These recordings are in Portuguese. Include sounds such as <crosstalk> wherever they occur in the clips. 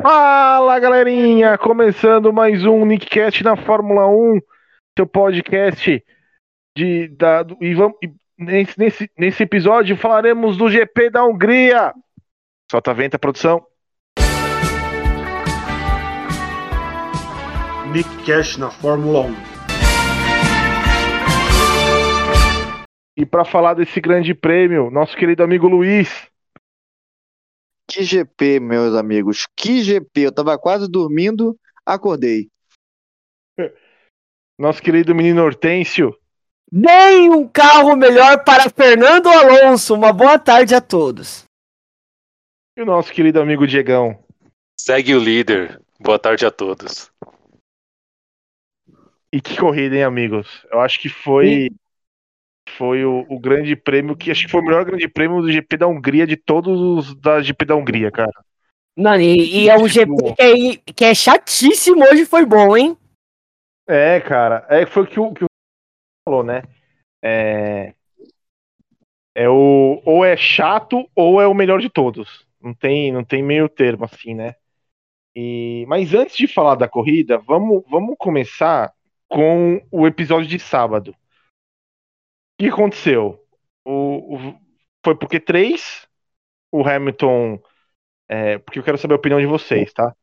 Fala galerinha, começando mais um Nickcast na Fórmula 1, seu podcast de da, do- e vamos e nesse, nesse, nesse episódio falaremos do GP da Hungria. Solta a venta, produção. Nick Cash na Fórmula 1. E para falar desse grande prêmio, nosso querido amigo Luiz. Que GP, meus amigos. Que GP. Eu tava quase dormindo, acordei. Nosso querido menino Hortêncio. Nem um carro melhor para Fernando Alonso. Uma boa tarde a todos. E o nosso querido amigo Diegão. Segue o líder. Boa tarde a todos. E que corrida, hein, amigos? Eu acho que foi foi o, o grande prêmio que acho que foi o melhor grande prêmio do GP da Hungria de todos os da GP da Hungria, cara. Mano, e, e é um GP que é, que é chatíssimo. Hoje foi bom, hein? É, cara, é foi o que o que o falou, né? É é o ou é chato ou é o melhor de todos. Não tem não tem meio termo assim, né? E mas antes de falar da corrida, vamos vamos começar com o episódio de sábado. Que aconteceu? O, o- foi porque três, o Hamilton. é, porque eu quero saber a opinião de vocês, tá?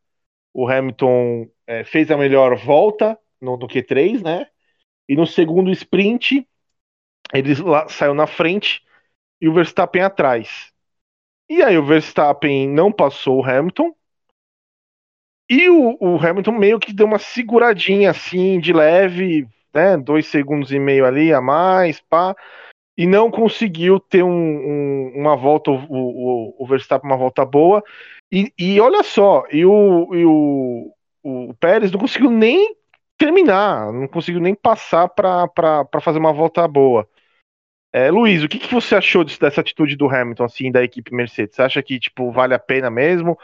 O Hamilton é, fez a melhor volta no, no Q3, né? E no segundo sprint, ele lá- saiu na frente e o Verstappen atrás. E aí o Verstappen não passou o Hamilton. E o, o Hamilton meio que deu uma seguradinha assim, de leve, né? Dois segundos e meio ali a mais, pá. E não conseguiu ter um- um- uma volta, o, o, o Verstappen uma volta boa. E, e olha só, e o, e o, o Pérez não conseguiu nem terminar, não conseguiu nem passar para fazer uma volta boa. É, Luiz, o que, que você achou disso- dessa atitude do Hamilton, assim, da equipe Mercedes? Você acha que, tipo, vale a pena mesmo?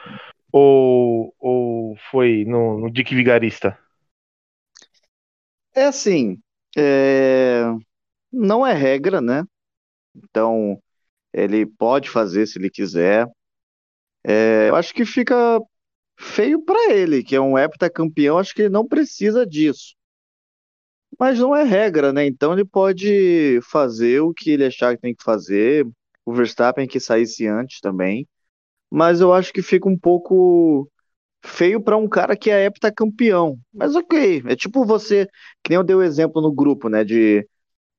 Ou, ou foi no, no Dick Vigarista? É assim, é, não é regra, né? Então, ele pode fazer se ele quiser. É, Eu acho que fica feio pra ele, que é um heptacampeão, acho que ele não precisa disso. Mas não é regra, né? Então ele pode fazer o que ele achar que tem que fazer. O Verstappen que saísse antes também. Mas eu acho que fica um pouco feio pra um cara que é heptacampeão. Mas ok, é tipo você, que nem eu dei o exemplo no grupo, né? De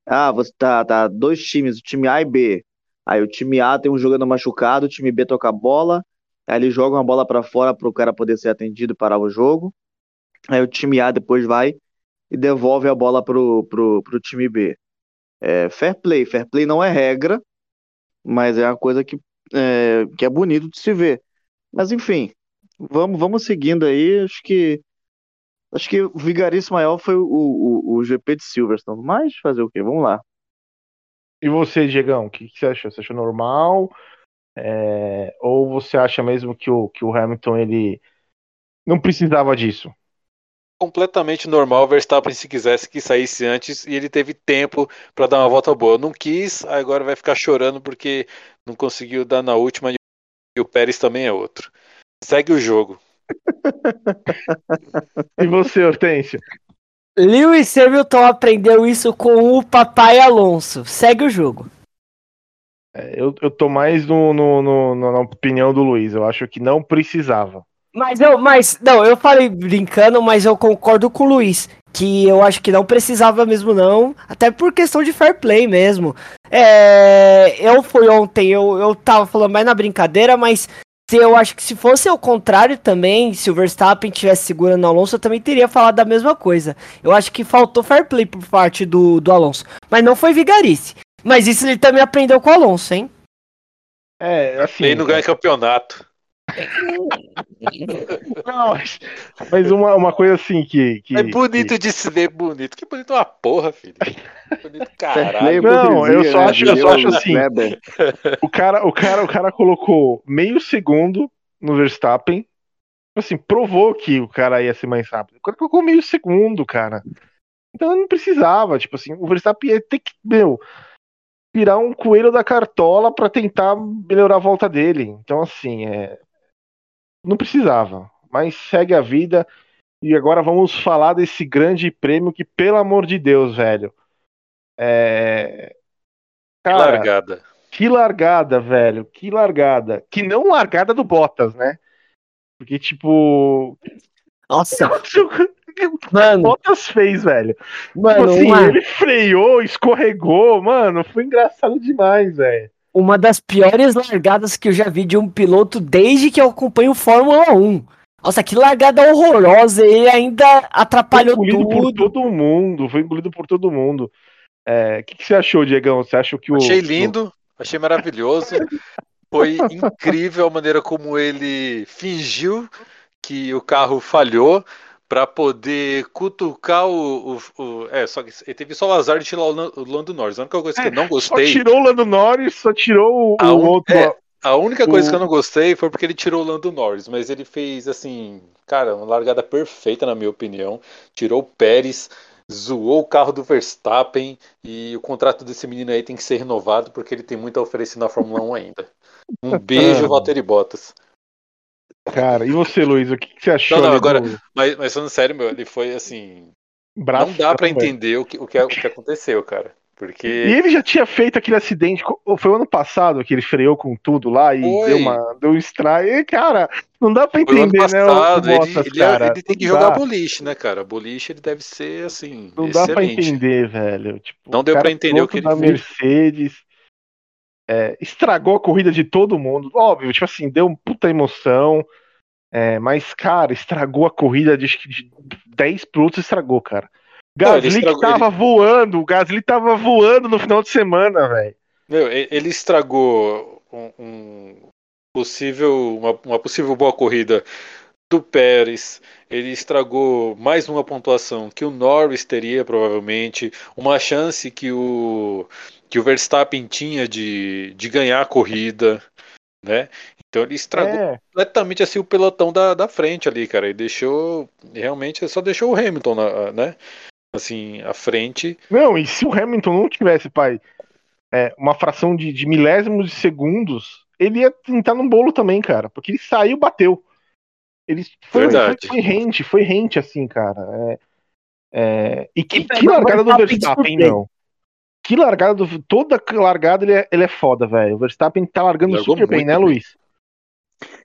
ah, você tá, tá dois times, o time A e B. Aí o time A tem um jogador machucado, o time B toca a bola, aí ele joga uma bola pra fora pro cara poder ser atendido e parar o jogo. Aí o time A depois vai e devolve a bola pro, pro, pro time B. É fair play, fair play não é regra, mas é uma coisa que é, que é bonito de se ver. Mas enfim, vamos, vamos seguindo aí, acho que Acho que o vigarice maior foi o, o, o GP de Silverstone, mas fazer o quê? Vamos lá. E você, Diegão, o que, que você achou? Você achou normal? É, ou você acha mesmo que o, que o Hamilton ele não precisava disso? Completamente normal o Verstappen, se quisesse que saísse antes, e ele teve tempo para dar uma volta boa. Não quis, agora vai ficar chorando porque não conseguiu dar na última e o Pérez também é outro. Segue o jogo. <laughs> E você, Hortêncio? Lewis Hamilton aprendeu isso com o papai Alonso. Segue o jogo. É, Eu, eu tô mais no, no- no- no- na opinião do Luiz. Eu acho que não precisava. Mas eu, mas, não, eu falei brincando, mas eu concordo com o Luiz. Que eu acho que não precisava mesmo, não. Até por questão de fair play mesmo. É, eu fui ontem, eu, eu tava falando mais na brincadeira, mas se eu acho que se fosse ao contrário também, se o Verstappen tivesse segurando o Alonso, eu também teria falado da mesma coisa. Eu acho que faltou fair play por parte do, do Alonso. Mas não foi vigarice. Mas isso ele também aprendeu com o Alonso, hein? É, assim. Ele não ganha campeonato. <laughs> Não, mas, mas uma, uma coisa assim que. que É bonito de se ver bonito. Que bonito uma porra, filho. Bonito <laughs> caralho. Não, eu só acho- eu só acho assim. Que <laughs> o, cara, o, cara, o cara colocou meio segundo no Verstappen. Assim, provou que o cara ia ser mais rápido. O cara colocou meio segundo, cara. Então não precisava. Tipo assim, o Verstappen ia ter que, meu, tirar um coelho da cartola pra tentar melhorar a volta dele. Então, assim, é. Não precisava. mas segue a vida. E agora vamos falar desse grande prêmio que, pelo amor de Deus, velho. É. Que Cara, largada. que largada, velho. Que largada. Que não largada do Bottas, né? Porque, tipo. Nossa, <laughs> o que o mano, Bottas fez, velho? Tipo mano, assim, uma, ele freou, escorregou, mano. Foi engraçado demais, velho. Uma das piores largadas que eu já vi de um piloto desde que eu acompanho Fórmula 1. Nossa, que largada horrorosa! Ele ainda Foi atrapalhou por tudo. todo mundo. Foi engolido por todo mundo. É, O que, que você achou, Diegão? Você acha que o. Achei lindo, achei maravilhoso. Foi <laughs> incrível a maneira como ele fingiu que o carro falhou para poder cutucar o, o- o- É, só que ele teve só o azar de tirar o Lan- o Lando Norris. A única coisa que eu não Só gostei. tirou o Lando Norris, só tirou o, A un- outro. é, A única coisa que eu não gostei foi porque ele tirou o Lando Norris, mas ele fez assim, cara, uma largada perfeita na minha opinião. Tirou o Pérez, zoou o carro do Verstappen e o contrato desse menino aí tem que ser renovado porque ele tem muito a oferecer na Fórmula 1 ainda. Um <laughs> beijo. Valtteri Bottas. Cara, e você, Luiz? O que, que você achou? Não, não, agora- do Mas, mas falando sério, meu, ele foi assim, braço não dá pra caramba? entender o que, o que, o que aconteceu, cara. Porque E ele já tinha feito aquele acidente, foi o ano passado que ele freou com tudo lá e Foi. deu uma deu um strike. Cara, não dá pra foi o ano entender, né, passado, ele, ele, é- ele tem que jogar dá. boliche, né, cara? Boliche ele deve ser assim, Não dá pra excelente. entender, velho. Tipo, Não deu pra entender o que ele da fez. Mercedes é, estragou a corrida de todo mundo. Óbvio, tipo assim, deu uma puta emoção. é, mas, cara, estragou a corrida de, de 10 pilotos, estragou, cara. Não, ele Gasly estragou- que tava voando, o Gasly tava voando no final de semana, velho. Meu, ele estragou um, um possível, uma, uma possível boa corrida do Pérez. Ele estragou mais uma pontuação que o Norris teria, provavelmente. Uma chance que o, que o Verstappen tinha de, de ganhar a corrida. Né? Então ele estragou É, completamente assim o pelotão da, da frente ali, cara. E deixou. Realmente só deixou o Hamilton, na- né? Assim, à frente. Não, e se o Hamilton não tivesse, pai, é, uma fração de, de milésimos de segundos, ele ia tentar no bolo também, cara. Porque ele saiu, bateu. Ele foi, foi, foi rente, foi rente, assim, cara. É, é, e que, E que largada do Verstappen não. Que largada do. Toda largada ele é, ele é foda, velho. O Verstappen tá largando Largou super bem, né. Luiz?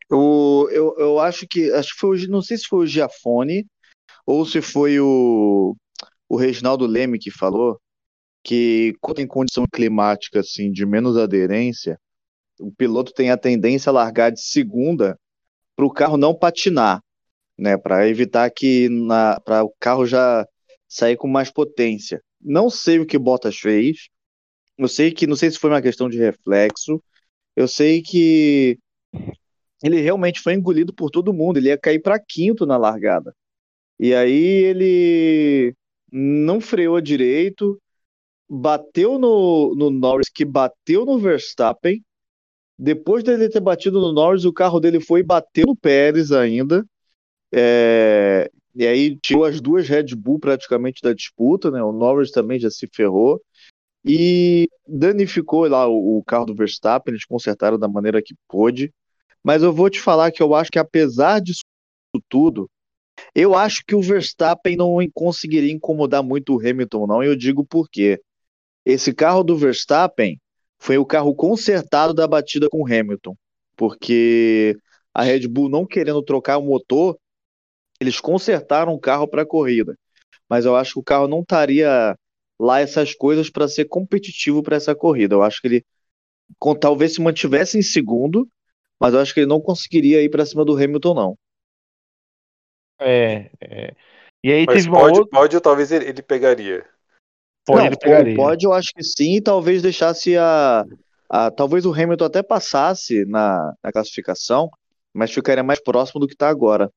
Eu, eu, eu acho que acho que foi o, não sei se foi o Giafone ou se foi o, o Reginaldo Leme que falou que quando tem condição climática assim de menos aderência, o piloto tem a tendência a largar de segunda para o carro não patinar, né, para evitar que para o carro já sair com mais potência. Não sei o que Bottas fez. Eu sei que não sei se foi uma questão de reflexo. Eu sei que ele realmente foi engolido por todo mundo. Ele ia cair para quinto na largada. E aí ele não freou direito, bateu no, no Norris, que bateu no Verstappen. Depois dele ter batido no Norris, o carro dele foi e bateu no Pérez ainda. É, E aí tirou as duas Red Bull praticamente da disputa, né? O Norris também já se ferrou. E danificou lá o, carro do Verstappen, eles consertaram da maneira que pôde. Mas eu vou te falar que eu acho que apesar disso tudo, eu acho que o Verstappen não conseguiria incomodar muito o Hamilton, não. E eu digo por quê. Esse carro do Verstappen foi o carro consertado da batida com o Hamilton, porque a Red Bull não querendo trocar o motor, eles consertaram o carro para a corrida. Mas eu acho que o carro não estaria lá essas coisas para ser competitivo para essa corrida. Eu acho que ele com- talvez se mantivesse em segundo, mas eu acho que ele não conseguiria ir para cima do Hamilton, não. É, é. E aí Mas teve uma pode, outra. pode, ou talvez ele, ele pegaria. Pode, Não, ele pegaria. Pode, eu acho que sim, e talvez deixasse a, a- Talvez o Hamilton até passasse na, na classificação, mas ficaria mais próximo do que está agora.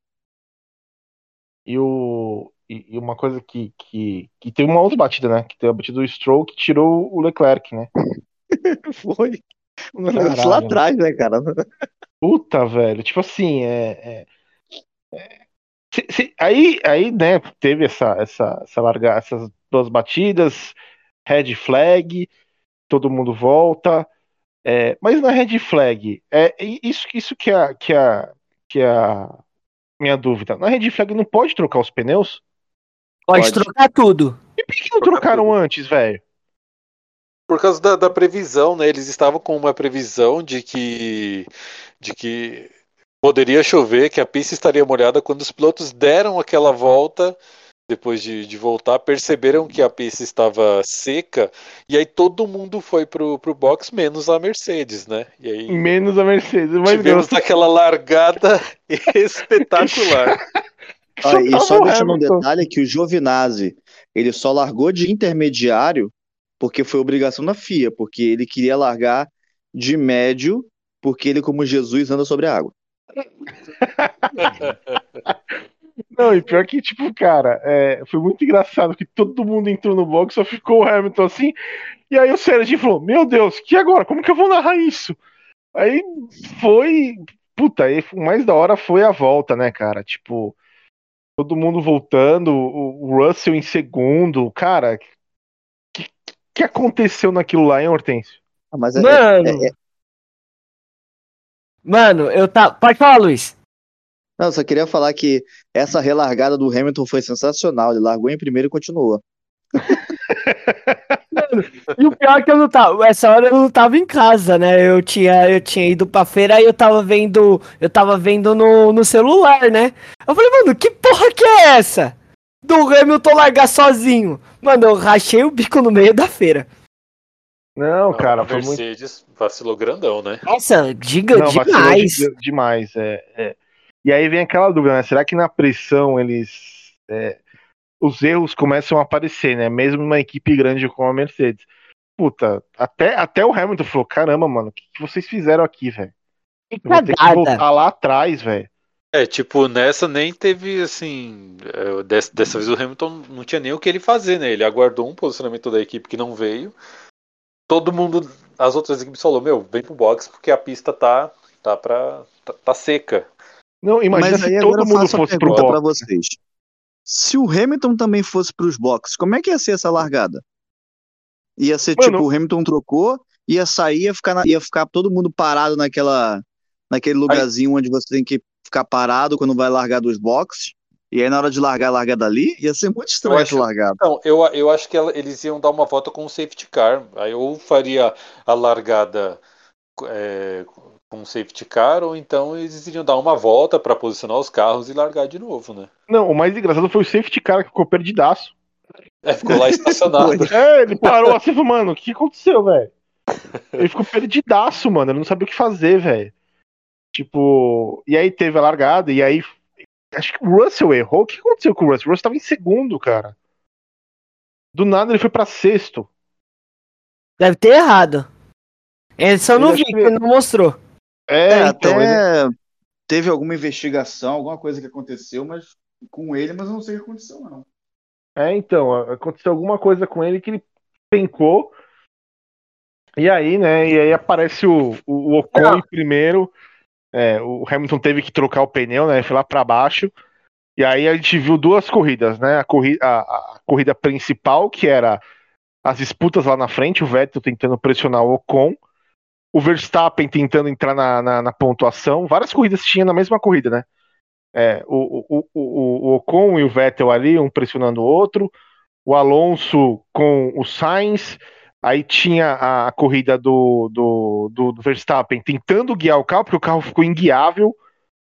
E, o, e, e uma coisa que, que, que teve uma outra batida, né? Que teve a batida do Stroll que tirou o Leclerc, né? <laughs> Foi. Caralho. Lá atrás, né, cara? Puta, velho. Tipo assim, é. é- é- se- se- aí, aí, né, teve essa, essa, essa larga, essas duas batidas, red flag, todo mundo volta. é, mas na red flag, é, e isso, isso que a, que a, que a, minha dúvida. Na Red Flag não pode trocar os pneus? Pode, Pode. trocar tudo. E por que não Trocar trocaram tudo. antes, velho? Por causa da, da previsão, né? Eles estavam com uma previsão de que, de que poderia chover, que a pista estaria molhada. Quando os pilotos deram aquela volta, depois de, de voltar, perceberam que a pista estava seca, e aí todo mundo foi pro, pro box, menos a Mercedes, né? E aí Menos a Mercedes. Mas tivemos Deus, aquela largada <laughs> espetacular. Ah, e só deixando um detalhe que o Giovinazzi, ele só largou de intermediário porque foi obrigação da FIA, porque ele queria largar de médio, porque ele, como Jesus, anda sobre a água. <laughs> Não, e pior que, tipo, cara, é, foi muito engraçado que todo mundo entrou no box, só ficou o Hamilton assim. E aí o Sérgio falou: Meu Deus, que agora? Como que eu vou narrar isso? Aí foi. Puta, aí o mais da hora foi a volta, né, cara? Tipo, todo mundo voltando, o o Russell em segundo. Cara, que, que aconteceu naquilo lá, hein, Hortêncio? Ah, mas é, Mano. é- é- Mano, eu tá. Pode falar, Luiz. Não, eu só queria falar que essa relargada do Hamilton foi sensacional. Ele largou em primeiro e continuou. <laughs> E o pior é que eu não tava. Essa hora eu não tava em casa, né? Eu tinha, eu tinha ido pra feira e eu tava vendo. Eu tava vendo no, no celular, né? Eu falei, mano, que porra que é essa? Do Hamilton largar sozinho. Mano, eu rachei o bico no meio da feira. Não, cara, foi muito. Mercedes vacilou grandão, né? Nossa, giga Não, vacilou demais. de- demais. É, é. E aí vem aquela dúvida, né? Será que na pressão eles. é, os erros começam a aparecer, né? Mesmo numa equipe grande como a Mercedes. Puta, até, até o Hamilton falou: caramba, mano, o que, que vocês fizeram aqui, velho? Vou ter que voltar lá atrás, velho. É, tipo, nessa nem teve, assim. é, dessa, dessa vez o Hamilton não tinha nem o que ele fazer, né? Ele aguardou um posicionamento da equipe que não veio. Todo mundo, as outras equipes falou: Meu, vem pro box porque a pista tá, tá, pra, tá, tá seca. Não, imagina Mas aí se todo eu mundo fosse pro pra box. vocês. Se o Hamilton também fosse pros boxes, como é que ia ser essa largada? Ia ser Mano- tipo, o Hamilton trocou, ia sair, ia ficar, na- ia ficar todo mundo parado naquela, naquele lugarzinho onde você tem que ficar parado quando vai largar dos boxes. E aí na hora de largar, largar dali, ia ser muito estranho essa acho- largada. Não, eu, eu acho que ela- eles iam dar uma volta com o safety car. Aí eu faria a largada é, com o safety car, ou então eles iriam dar uma volta pra posicionar os carros e largar de novo, né? Não, o mais engraçado foi o safety car que ficou perdidaço. É, ficou lá estacionado. <laughs> É, ele parou assim e falou, mano, o que aconteceu, velho? Ele ficou perdidaço, mano. Ele não sabia o que fazer, velho. Tipo, e aí teve a largada, e aí. Acho que o Russell errou. O que aconteceu com o Russell? O Russell tava em segundo, cara. Do nada ele foi pra sexto. Deve ter errado. Ele não acho vi, que- que ele não mostrou. É, É, então. ele- até teve alguma investigação, alguma coisa que aconteceu, mas com ele, mas eu não sei o que aconteceu, não. É, então, aconteceu alguma coisa com ele que ele pencou. E aí, né? E aí aparece o, o, o Ocon primeiro. É, o Hamilton teve que trocar o pneu, né? Foi lá pra baixo. E aí a gente viu duas corridas, né? A corrida, a, a corrida principal, que era as disputas lá na frente, o Vettel tentando pressionar o Ocon, o Verstappen tentando entrar na, na, na pontuação. Várias corridas tinha na mesma corrida, né? É, o, o, o, o Ocon e o Vettel ali, um pressionando o outro, o Alonso com o Sainz, aí tinha a, a corrida do, do, do, do Verstappen tentando guiar o carro, porque o carro ficou inguiável.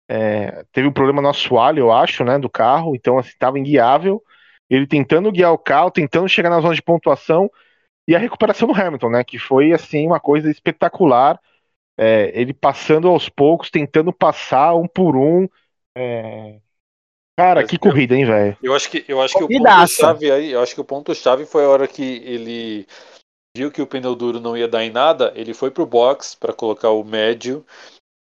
É, teve um problema no assoalho, eu acho, né, do carro, então assim, estava inguiável. Ele tentando guiar o carro, tentando chegar na zona de pontuação, e a recuperação do Hamilton, né, que foi assim uma coisa espetacular. É, ele passando aos poucos, tentando passar um por um. É, Cara, Mas que eu- corrida, hein, velho? Eu acho que, eu acho que o Corridaça. ponto-chave aí, eu acho que o ponto-chave foi a hora que ele viu que o pneu duro não ia dar em nada, ele foi pro box para colocar o médio.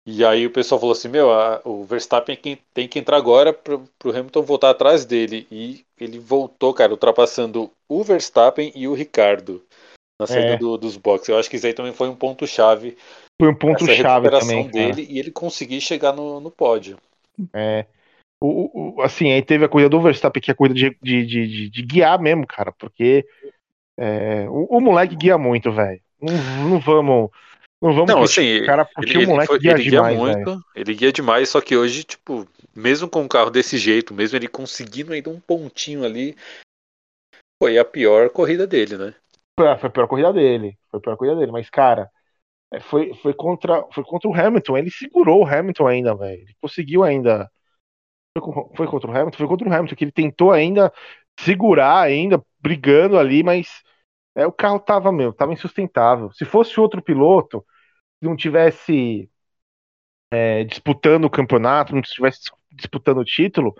E aí o pessoal falou assim: Meu, a- o Verstappen é tem que entrar agora pro, pro Hamilton voltar atrás dele. E ele voltou, cara, ultrapassando o Verstappen e o Ricardo na saída É. do- dos boxes. Eu acho que isso aí também foi um ponto-chave, Foi um ponto-chave recuperação também, cara. dele e ele conseguir chegar no, no pódio. É. O, o- assim, aí teve a corrida do Verstappen, que é a corrida de, de, de, de- de guiar mesmo, cara, porque é, o, o moleque guia muito, velho. Não, não vamos. Não vamos Não, assim, o cara porque ele, o ele moleque foi- guia ele guia demais, muito, velho. ele guia demais, só que hoje, tipo, mesmo com um carro desse jeito, mesmo ele conseguindo ainda um pontinho ali, foi a pior corrida dele, né? Foi foi a pior corrida dele. Foi a pior corrida dele. Mas, cara, é, foi, foi, contra, foi contra o Hamilton. Ele segurou o Hamilton ainda, velho. Ele conseguiu ainda. Foi, foi contra o Hamilton? Foi contra o Hamilton, que ele tentou ainda segurar, ainda, brigando ali, mas é, o carro tava, meu, tava insustentável. Se fosse outro piloto, não tivesse é, disputando o campeonato, não estivesse disputando o título,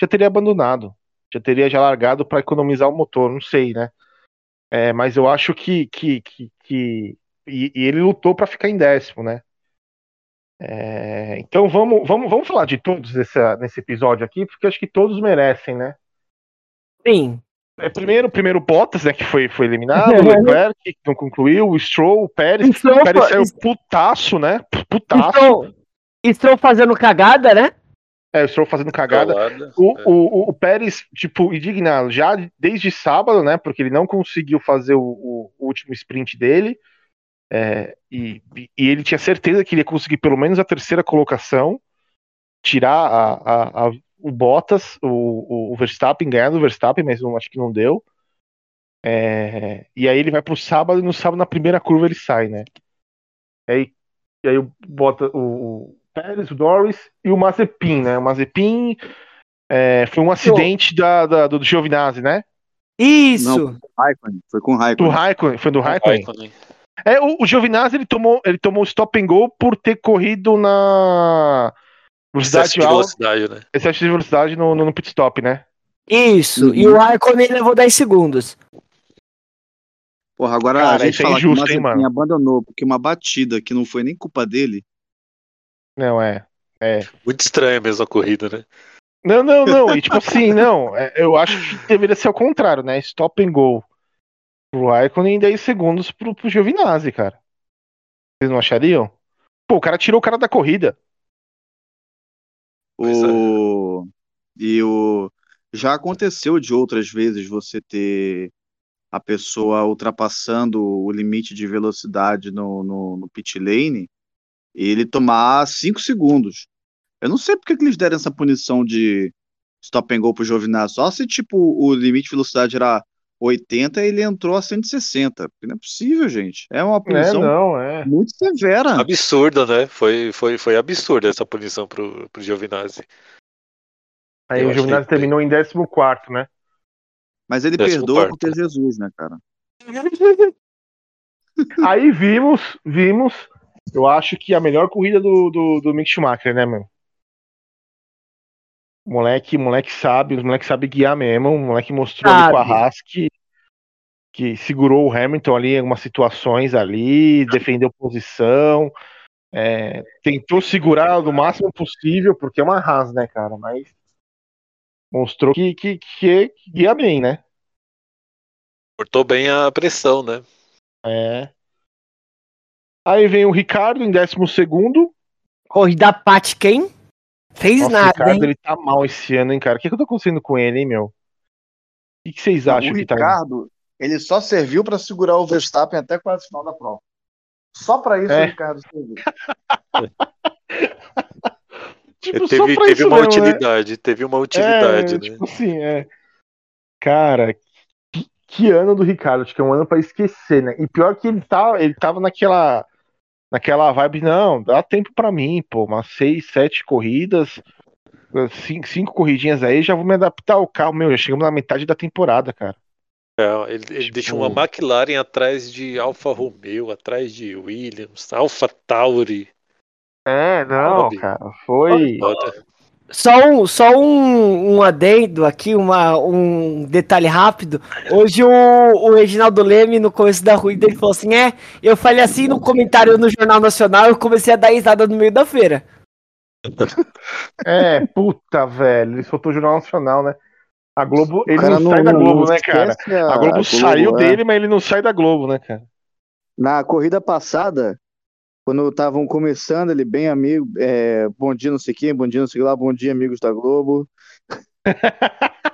já teria abandonado. Já teria já largado para economizar o motor, não sei, né? É, mas eu acho que, que, que, que- e, e ele lutou para ficar em décimo, né? É, então vamos, vamos, vamos falar de todos nessa, nesse episódio aqui, porque acho que todos merecem, né? Sim. É, primeiro, primeiro Bottas, né, que foi, foi eliminado, o <laughs> Leclerc, que não concluiu, o Stroll, o Pérez, Stroll o Pérez saiu putaço, né? Putaço. Estou, estou fazendo cagada, né? É, o Stroll fazendo cagada. Trollada, O, é. o, o- o Pérez, tipo, indignado já desde sábado, né? Porque ele não conseguiu fazer o, o- o último sprint dele. é, e, e ele tinha certeza que ele ia conseguir pelo menos a terceira colocação, tirar a, a- a- o Bottas, o, o Verstappen, ganhar do Verstappen, mas não, acho que não deu. É, e aí ele vai pro sábado e no sábado, na primeira curva, ele sai, né? E aí, e aí o, Bottas, o, o Pérez, o Norris e o Mazepin, né? O Mazepin é, foi um acidente da, da- do Giovinazzi, né? Isso. Raikkonen, foi com o Do Raikkonen. Raikkonen, foi do Raikkonen. Raikkonen. É, o, o Giovinazzi ele tomou, ele tomou stop and go por ter corrido na velocidade Excesso de velocidade, né? excesso de velocidade no, no, no pit stop, né? Isso. Uhum. E o Raikkonen levou 10 segundos. Porra, agora Cara, a gente é fala injusto, que hein, o Mazepin mano? abandonou, porque uma batida que não foi nem culpa dele. Não, é. Muito estranha mesmo a corrida, né? Não, não, não. E tipo <laughs> assim, não. é, eu acho que deveria ser ao contrário, né? Stop and go pro Raikkonen e 10 segundos pro, pro Giovinazzi, cara. Vocês não achariam? Pô, o cara tirou o cara da corrida. É. O... E o... Já aconteceu de outras vezes você ter a pessoa ultrapassando o limite de velocidade no, no, no pit lane e ele tomar 5 segundos. Eu não sei porque que eles deram essa punição de stop and go pro Giovinazzi. Só se, tipo, o limite de velocidade era 80 e ele entrou a 160. Porque não é possível, gente. É uma É, punição não, é. muito severa. Absurda, né? Foi, foi, foi absurda essa punição pro, pro Giovinazzi. Aí Eu o Giovinazzi que- terminou em 14, né? Mas ele Décimo perdoa quarto, por ter né? Jesus, né, cara? Aí vimos, vimos. Eu acho que a melhor corrida do, do, do Mick Schumacher, né, mano? Moleque, moleque sabe, o moleque sabe guiar mesmo. O moleque mostrou ali com a Sabe. Haas que, que segurou o Hamilton ali em algumas situações ali, defendeu posição, é, tentou segurar do máximo possível, porque é uma Haas, né, cara? Mas mostrou que, que, que guia bem, né? Cortou bem a pressão, né? É. Aí vem o Ricardo em 12 segundo. Corrida Pat quem? Fez Nossa, o nada, Ricardo, hein? ele tá mal esse ano, hein, cara? O que, que eu tô acontecendo com ele, hein, meu? O que, que vocês acham o que tá. Ricardo, ele só serviu para segurar o Verstappen até quase final da prova. Só para isso É. o Ricardo serviu. <laughs> Tipo, só teve pra teve isso uma mesmo, né? utilidade, teve uma utilidade, É, né? tipo assim, é. Cara, que, que ano do Ricardo? Acho que é um ano pra esquecer, né? E pior que ele tá, ele tava naquela naquela vibe, não, dá tempo pra mim, pô, umas seis, sete corridas, cinco, cinco corridinhas aí, já vou me adaptar ao carro, meu, já chegamos na metade da temporada, cara. É, ele, ele Tipo- deixou uma McLaren atrás de Alfa Romeo, atrás de Williams, Alfa Tauri. É, não, Sabe? cara, foi. Só um, só um, um adendo aqui, uma, um detalhe rápido. Hoje o, o Reginaldo Leme, no começo da ruída, ele falou assim: é, eu falei assim no comentário no Jornal Nacional, eu comecei a dar risada no meio da feira. <laughs> É, puta, velho, ele soltou o Jornal Nacional, né? A Globo, ele cara não sai da não- Globo, não né, cara? esquece A Globo saiu é. dele, mas ele não sai da Globo, né, cara? Na corrida passada, quando estavam começando, ele bem amigo, é, bom dia não sei quem, bom dia não sei lá, bom dia amigos da Globo. <laughs>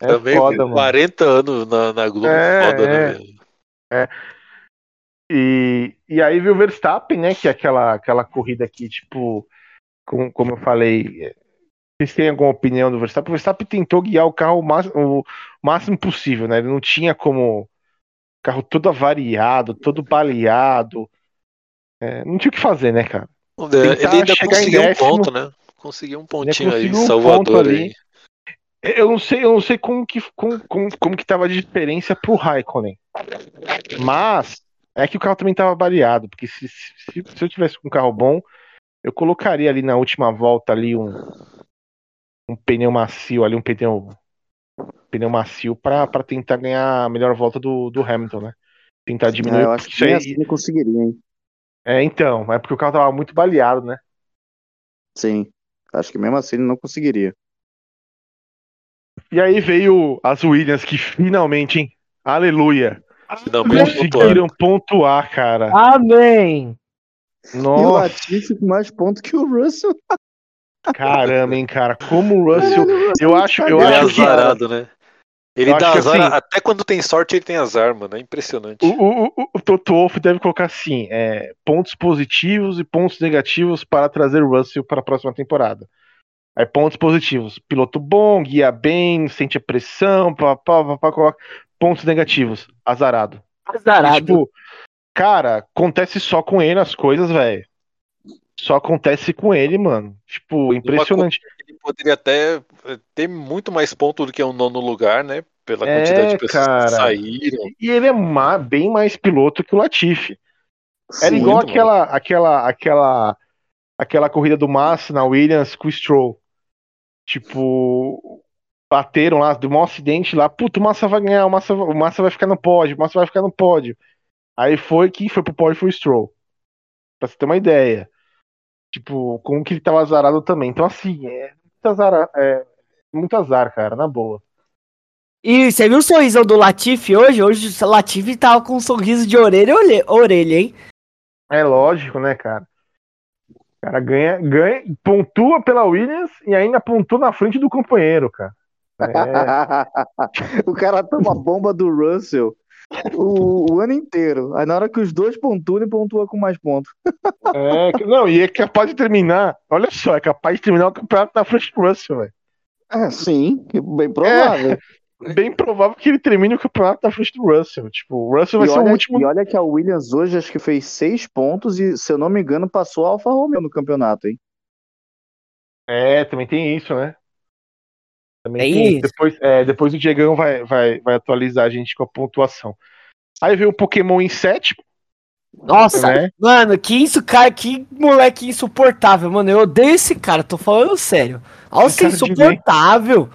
É Também foda, mano. 40 anos na, na Globo, É, foda, é. né? velho? E, e aí veio o Verstappen, né? Que é aquela, aquela corrida aqui, tipo, com, como eu falei. é, Vocês têm alguma opinião do Verstappen? O Verstappen tentou guiar o carro o máximo, o máximo possível, né? Ele não tinha como. Carro todo avariado, todo baleado. É, não tinha o que fazer, né, cara? Tentar ele ainda conseguiu um décimo. ponto, né? Conseguiu um pontinho aí, um Salvador ponto ali. aí. Eu não sei, eu não sei como que, como, como, como que tava de diferença pro Raikkonen. Mas é que o carro também tava baleado, porque se, se, se eu tivesse com um carro bom, eu colocaria ali na última volta ali um, um pneu macio ali, um pneu pneu macio pra pra tentar ganhar a melhor volta do, do Hamilton, né? Tentar diminuir. Ah, eu acho que isso nem aí- assim não conseguiria, hein? É, então, é porque o carro tava muito baleado, né? Sim. Acho que mesmo assim ele não conseguiria. E aí veio as Williams que finalmente, hein? Aleluia! Pontuaram. Conseguiram pontuar, cara. Amém! E o Nossa, Latifi com mais pontos que o Russell. caramba, hein, cara. Como o Russell. Russell Eu acho, eu Ele é acho que azarado, né? Ele dá azar, assim- até quando tem sorte ele tem azar, mano. É impressionante. o, o, o, o Toto Wolff deve colocar assim: é, pontos positivos e pontos negativos para trazer o Russell para a próxima temporada. Aí, pontos positivos: piloto bom, guia bem, sente a pressão, pá, pá, pá, pá, coloca. Pontos negativos: azarado. E, Azarado. tipo, cara, acontece só com ele as coisas, velho. Só acontece com ele, mano. Tipo, impressionante. Ele poderia até eh, ter muito mais pontos do que um nono lugar, né? Pela É, quantidade de pessoas cara. que saíram. E ele é ma- bem mais piloto que o Latifi. Era igual aquela, aquela, aquela, aquela corrida do Massa na Williams com o Stroll. Tipo, bateram lá, deu um acidente lá. Puta, o Massa vai ganhar, o Massa, o Massa vai ficar no pódio, o Massa vai ficar no pódio. Aí foi que foi pro pódio foi o Stroll. Pra você ter uma ideia. Tipo, como que ele tava azarado também. Então, assim, é muito azar, é, muito azar, cara, na boa. E você viu o sorrisão do Latifi hoje? Hoje o Latifi tava com um sorriso de orelha a orelha, hein? É lógico, né, cara? O cara ganha, ganha, pontua pela Williams e ainda pontua na frente do companheiro, cara. É, <laughs> o cara toma bomba do Russell o, o ano inteiro. Aí na hora que os dois pontuam, ele pontua com mais pontos. é, não, e é capaz de terminar, olha só, é capaz de terminar o campeonato na frente do Russell, velho. É, sim, bem provável. Bem provável que ele termine o campeonato na frente do Russell. Tipo, o Russell vai E ser olha, o último. e olha que a Williams hoje acho que fez seis pontos e, se eu não me engano, passou a Alfa Romeo no campeonato, hein? É, também tem isso, né? Também É tem isso. Depois, é, depois o Diegão vai, vai, vai atualizar a gente com a pontuação. Aí veio o Pokémon em sétimo, Nossa, né? mano, que isso, cara, que moleque insuportável, mano. Eu odeio esse cara, tô falando sério. Olha cara bem. insuportável.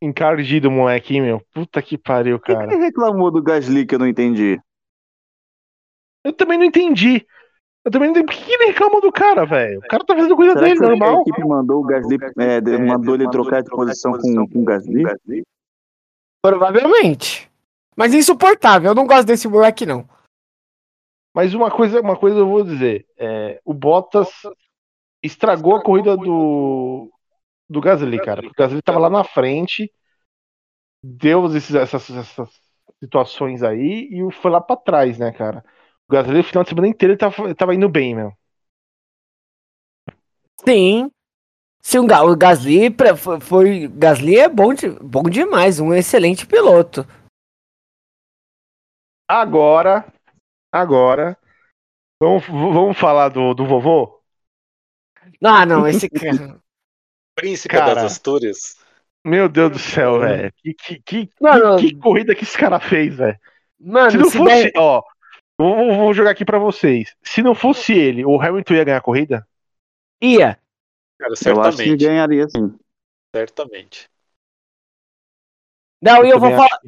Encardido, moleque, hein, meu. Puta que pariu, Por que, que cara. ele reclamou do Gasly que eu não entendi? Eu também não entendi. Eu também não entendi. Por que ele reclama do cara, velho? O cara tá fazendo coisa Será dele, que a normal. equipe mandou o Gasly, é, de- mandou ele trocar de posição com, com o Gasly? Provavelmente. Mas insuportável, eu não gosto desse moleque, não. Mas uma coisa, uma coisa eu vou dizer. é, o Bottas estragou a corrida do, do Gasly, cara. O Gasly tava lá na frente, deu esses- essas, essas situações aí e o foi lá pra trás, né, cara? O Gasly, o final de semana inteiro, ele tava, tava indo bem, meu. Sim. Se um, Ga- o Gasly pra- foi, foi- Gasly é bom, de- bom demais, um excelente piloto. Agora, agora, vamos, vamos falar do, do vovô? Ah, não, esse <laughs> cara. Príncipe Cara. das Astúrias. Meu Deus do céu, velho. Que, que, que, que corrida que esse cara fez, velho. mano, Se não se fosse, der- ó, vou, vou- vou jogar aqui pra vocês. Se não fosse ele, o Hamilton ia ganhar a corrida? ia. Cara, Eu acho que certamente. ganharia sim. Certamente. Não, e eu vou também falar.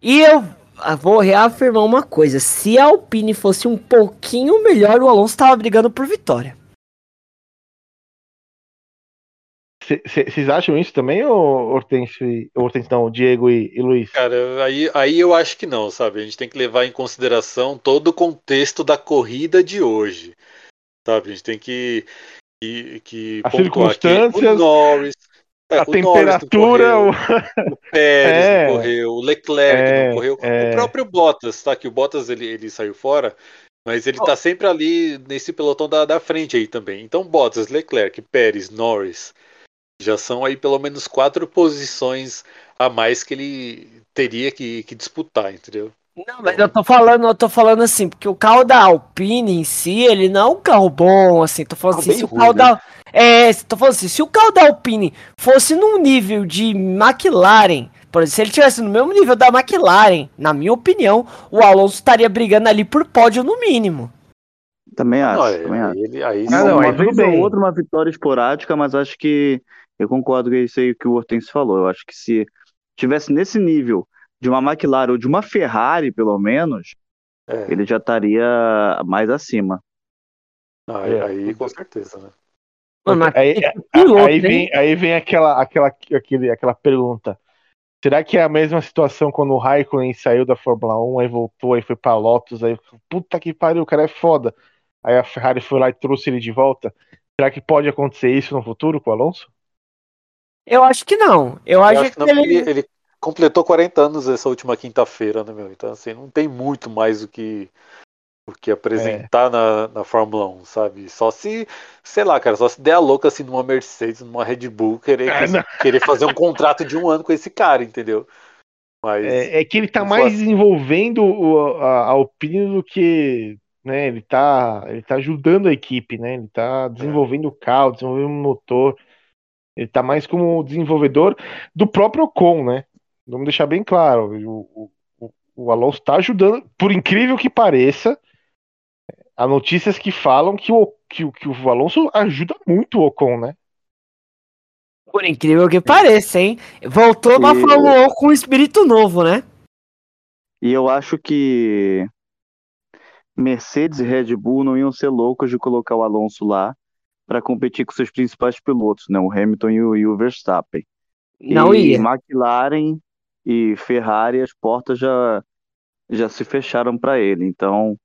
E eu ah, vou reafirmar uma coisa: se a Alpine fosse um pouquinho melhor, o Alonso tava brigando por vitória. Vocês acham isso também, ou Hortense, Hortense não, Diego e, e Luiz? Cara, aí, aí eu acho que não, sabe? A gente tem que levar em consideração todo o contexto da corrida de hoje. Sabe? A gente tem que. que, que As circunstâncias, o Norris. é, a o Norris não temperatura, correu, o- o Pérez <laughs> É. não correu, o Leclerc É, não correu, é. o próprio Bottas, tá? Que o Bottas ele, ele saiu fora. Mas ele tá sempre ali nesse pelotão da, da frente aí também. Então Bottas, Leclerc, Pérez, Norris já são aí pelo menos quatro posições a mais que ele teria que, que disputar, entendeu? Não, mas eu tô falando, eu tô falando assim, porque o carro da Alpine em si, ele não é um carro bom, assim, tô falando assim, se o ruim, carro né? da é, tô falando assim, se o carro da Alpine fosse num nível de McLaren, por exemplo, se ele tivesse no mesmo nível da McLaren, na minha opinião, o Alonso estaria brigando ali por pódio no mínimo. Também acho, Não, também acho. aí, ele, aí sim. não, uma vez ou outra, uma vitória esporádica, mas acho que eu concordo com isso aí que o Hortense falou. Eu acho que se tivesse nesse nível de uma McLaren ou de uma Ferrari, pelo menos, É, ele já estaria mais acima. aí, É. aí com certeza, né? Mano, Aí, aí piloto, hein? vem, aí vem aquela, aquela, aquele, aquela pergunta. Será que é a mesma situação quando o Raikkonen saiu da Fórmula 1, aí voltou, aí foi pra Lotus, aí puta que pariu, o cara é foda. Aí a Ferrari foi lá e trouxe ele de volta. Será que pode acontecer isso no futuro com o Alonso? Eu acho que não. Eu Eu acho, acho que que não, ele... ele, completou 40 anos essa última quinta-feira, né, meu? Então, assim, não tem muito mais o que, o que apresentar na, na Fórmula 1, sabe? Só se, sei lá, cara, só se der a louca assim numa Mercedes, numa Red Bull, querer, Ah, <laughs> querer fazer um contrato de um ano com esse cara, entendeu? Mas. É, é que ele tá mais fosse- desenvolvendo o- a, a Alpine do que. Né, ele, tá, ele tá ajudando a equipe, né? Ele tá desenvolvendo o carro, desenvolvendo o motor. Ele tá mais como desenvolvedor do próprio Ocon, né? Vamos deixar bem claro. O, o, o Alonso tá ajudando, por incrível que pareça, há notícias que falam que o, que, o- que o Alonso ajuda muito o Ocon, né? Por incrível que pareça, hein? Voltou pra E- Fórmula 1 com um espírito novo, né? E eu acho que Mercedes e Red Bull não iam ser loucos de colocar o Alonso lá para competir com seus principais pilotos, né? O Hamilton e o, e o Verstappen. Não e ia. McLaren e Ferrari, as portas já, já se fecharam para ele. Então,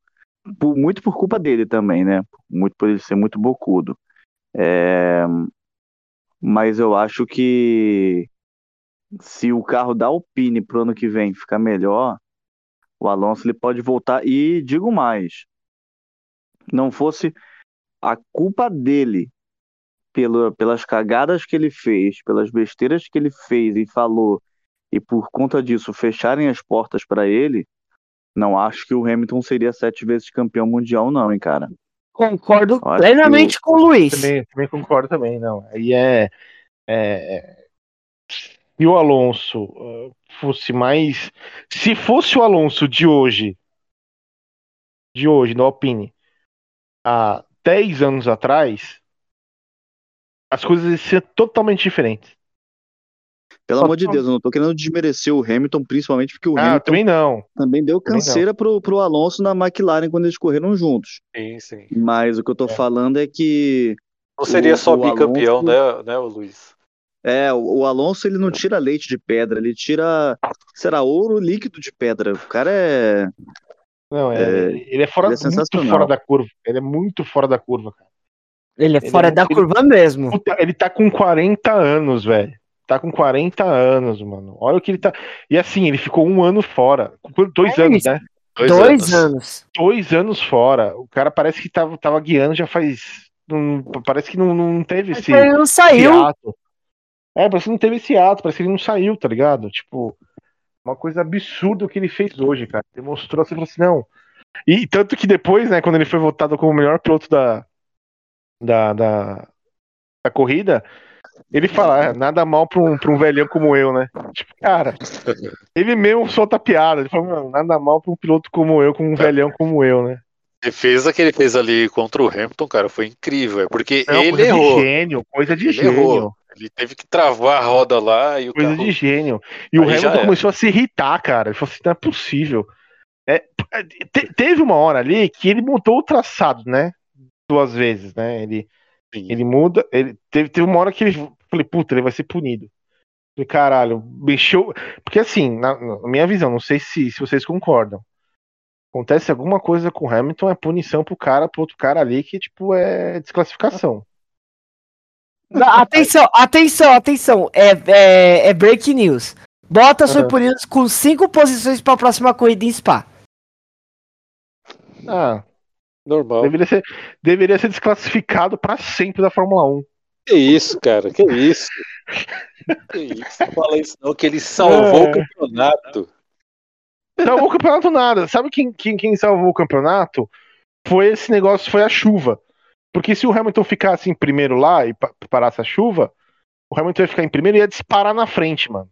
por- muito por culpa dele também, né? Muito por ele ser muito bocudo. É, mas eu acho que se o carro da Alpine pro ano que vem ficar melhor, o Alonso ele pode voltar. E digo mais, não fosse a culpa dele pela, pelas cagadas que ele fez, pelas besteiras que ele fez e falou, e por conta disso fecharem as portas para ele, não acho que o Hamilton seria sete vezes campeão mundial, não, hein, cara. Concordo Eu plenamente com o Luiz. Também, também concordo também, não. Aí é, é- é- se o Alonso uh, fosse mais, se fosse o Alonso de hoje, de hoje no Alpine, há 10 anos atrás, as coisas iam ser totalmente diferentes. Pelo amor de Deus, eu não tô querendo desmerecer o Hamilton, principalmente porque o Ah, Hamilton também não. também deu também não. canseira pro, pro Alonso na McLaren quando eles correram juntos. Sim, sim. Mas o que eu tô É. falando é que Não seria O- só o bicampeão, Alonso- né, né, Luiz? é, o, o Alonso ele não tira leite de pedra, ele tira, será, ouro líquido de pedra. O cara é. Não, é, É, ele é fora, ele é muito fora da curva. Ele é muito fora da curva, cara. Ele é Ele fora é- da ele- curva mesmo. Puta, ele tá com 40 anos, velho. Tá com 40 anos, mano. Olha o que ele tá. E assim, ele ficou um ano fora. Dois É anos, isso. né? Dois, anos. Dois anos fora. O cara parece que tava, tava guiando já faz. não- parece que não, não teve esse, Ele não esse saiu. ato. É, parece que não teve esse ato, parece que ele não saiu, tá ligado? Tipo, uma coisa absurda o que ele fez hoje, cara. Ele mostrou assim, assim, não. E tanto que depois, né, quando ele foi votado como o melhor piloto da, da, da, da corrida, ele fala, "Ah, nada mal pra um, pra um velhão como eu, né? Tipo, cara, ele mesmo solta piada. Ele fala, "Mano, nada mal pra um piloto como eu, com um velhão como eu, né? defesa que ele fez ali contra o Hamilton, cara, foi incrível. é Porque Não, ele coisa errou. de gênio, coisa de Ele gênio. errou. Ele teve que travar a roda lá e o Coisa carro. de gênio. E o Aí já Hamilton começou a se irritar, cara. Ele falou assim: não é possível. É, te- teve uma hora ali que ele mudou o traçado, né? Duas vezes, né? Ele, Sim. ele muda. Ele, teve, teve uma hora que ele. Falei, puta, ele vai ser punido. Falei, caralho, mexeu. Porque assim, na, na minha visão, não sei se, se vocês concordam. Acontece alguma coisa com o Hamilton, é punição pro cara, pro outro cara ali, que, tipo, é desclassificação. Atenção, atenção, atenção. É, é, é break news. Bottas foi Aham. punido com cinco posições para a próxima corrida em Spa. Ah, Normal. Deveria ser, deveria ser desclassificado pra sempre da Fórmula 1. Que isso, cara? Que isso? Que isso? Não fala isso não, que ele salvou É. o campeonato. Salvou o campeonato nada. Sabe quem, quem, quem salvou o campeonato? Foi esse negócio, foi a chuva. Porque se o Hamilton ficasse em primeiro lá e pa- parasse a chuva, o Hamilton ia ficar em primeiro e ia disparar na frente, mano.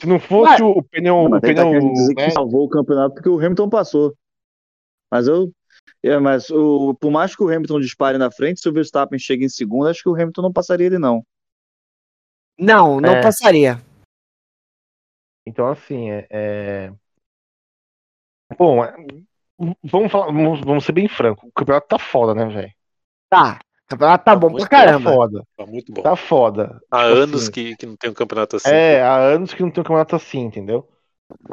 Se não fosse Ué. o, o pneu. Não, o tá pneu né, que salvou o campeonato porque o Hamilton passou. Mas eu. É, mas o, por mais que o Hamilton dispare na frente, se o Verstappen chega em segundo, acho que o Hamilton não passaria ele, não. Não, não É. passaria. Então, assim, é. é- Bom, é- vamos, falar, vamos, vamos ser bem franco. O campeonato tá foda, né, velho? Tá. O campeonato tá bom muito pra bom, Tá caramba. foda. Tá muito bom. Tá foda. Há Tipo anos assim, que, que não tem um campeonato assim. É, há anos que não tem um campeonato assim, entendeu?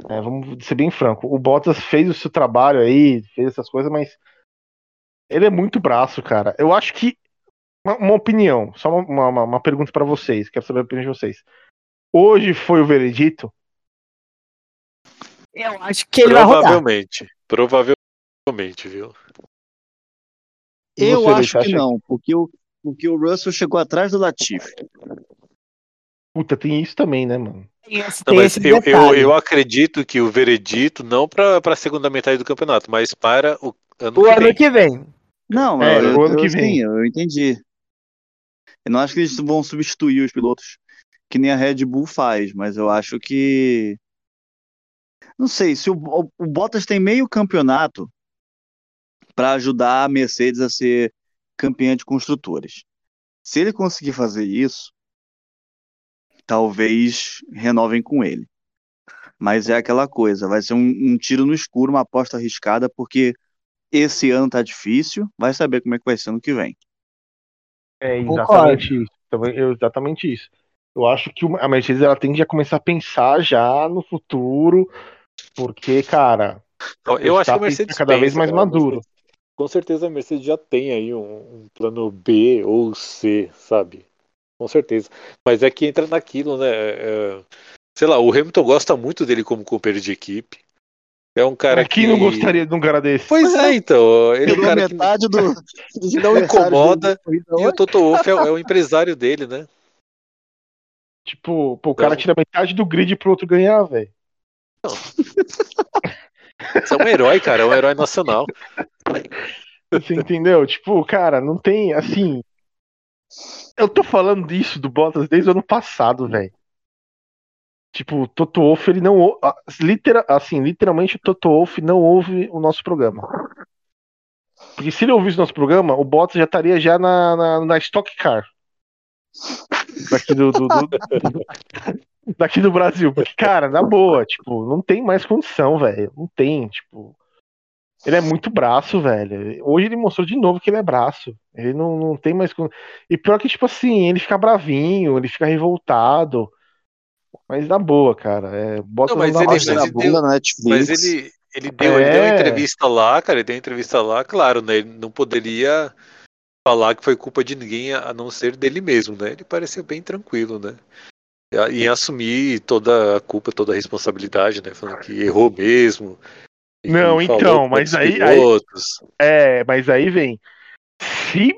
É, vamos ser bem franco. O Bottas fez o seu trabalho aí, fez essas coisas, mas ele é muito braço, cara. Eu acho que. Uma, uma opinião, só uma, uma, uma pergunta pra vocês, quero saber a opinião de vocês. Hoje foi o veredito? Eu acho que ele vai rodar. Provavelmente. Provavelmente, viu? Eu Você, acho que acha- não, porque o, porque o Russell chegou atrás do Latifi. Puta, tem isso também, né, mano? Tem esse, Não, tem mas esse eu, eu, eu acredito que o veredito, não para a segunda metade do campeonato, mas para o ano O que ano vem. que vem. Não, É, mas o eu, ano que eu, vem. sim, eu entendi. Eu não acho que eles vão substituir os pilotos que nem a Red Bull faz, mas eu acho que. Não sei, se o, o, o Bottas tem meio campeonato para ajudar a Mercedes a ser campeã de construtores. Se ele conseguir fazer isso, talvez renovem com ele. Mas é aquela coisa, vai ser um, um tiro no escuro, uma aposta arriscada, porque esse ano tá difícil, vai saber como é que vai ser ano que vem. É exatamente isso. Também- eu- Exatamente isso. Eu acho que a Mercedes ela tende a começar a pensar já no futuro, porque, cara, Eu acho que a Verstappen Mercedes tá cada vez pensa, mais cara, a maduro. Mercedes- com certeza a Mercedes já tem aí um, um plano B ou C, sabe? Com certeza. Mas é que entra naquilo, né? é, sei lá, o Hamilton gosta muito dele como companheiro de equipe. É um cara Mas quem que não gostaria de um cara desse? Pois é, então. Ele é um cara que metade do, <laughs> dos não incomoda, corrida E o. Toto Wolff é, é o empresário dele, né? Tipo, pô, o cara Não. tira metade do grid pro outro ganhar, velho. Você é um herói, cara, é um herói nacional. Você entendeu? Tipo, cara, não tem, assim. Eu tô falando disso do Bottas desde o ano passado, velho. Tipo, o Toto Wolff, ele não. ou- ah, Litera, assim, literalmente, o Toto Wolff não ouve o nosso programa. Porque se ele ouvisse o nosso programa, o Bottas já estaria já na, na, na Stock Car. Daqui do, do- do- <laughs> daqui do Brasil. Porque, cara, na boa, tipo, não tem mais condição, velho. Não tem, tipo. Ele é muito braço, velho. Hoje ele mostrou de novo que ele é braço. Ele não, não tem mais. E pior que, tipo assim, ele fica bravinho, ele fica revoltado. Mas na boa, cara. É, bota Não, mas ele- mas a ele Netflix. Mas ele, ele, deu, ele É. deu uma entrevista lá, cara, ele deu uma entrevista lá, claro, né? Ele não poderia falar que foi culpa de ninguém a não ser dele mesmo, né? Ele pareceu bem tranquilo, né? E em assumir toda a culpa, toda a responsabilidade, né? Falando que errou mesmo. Não, então, mas aí- aí-. É, mas aí vem. Se.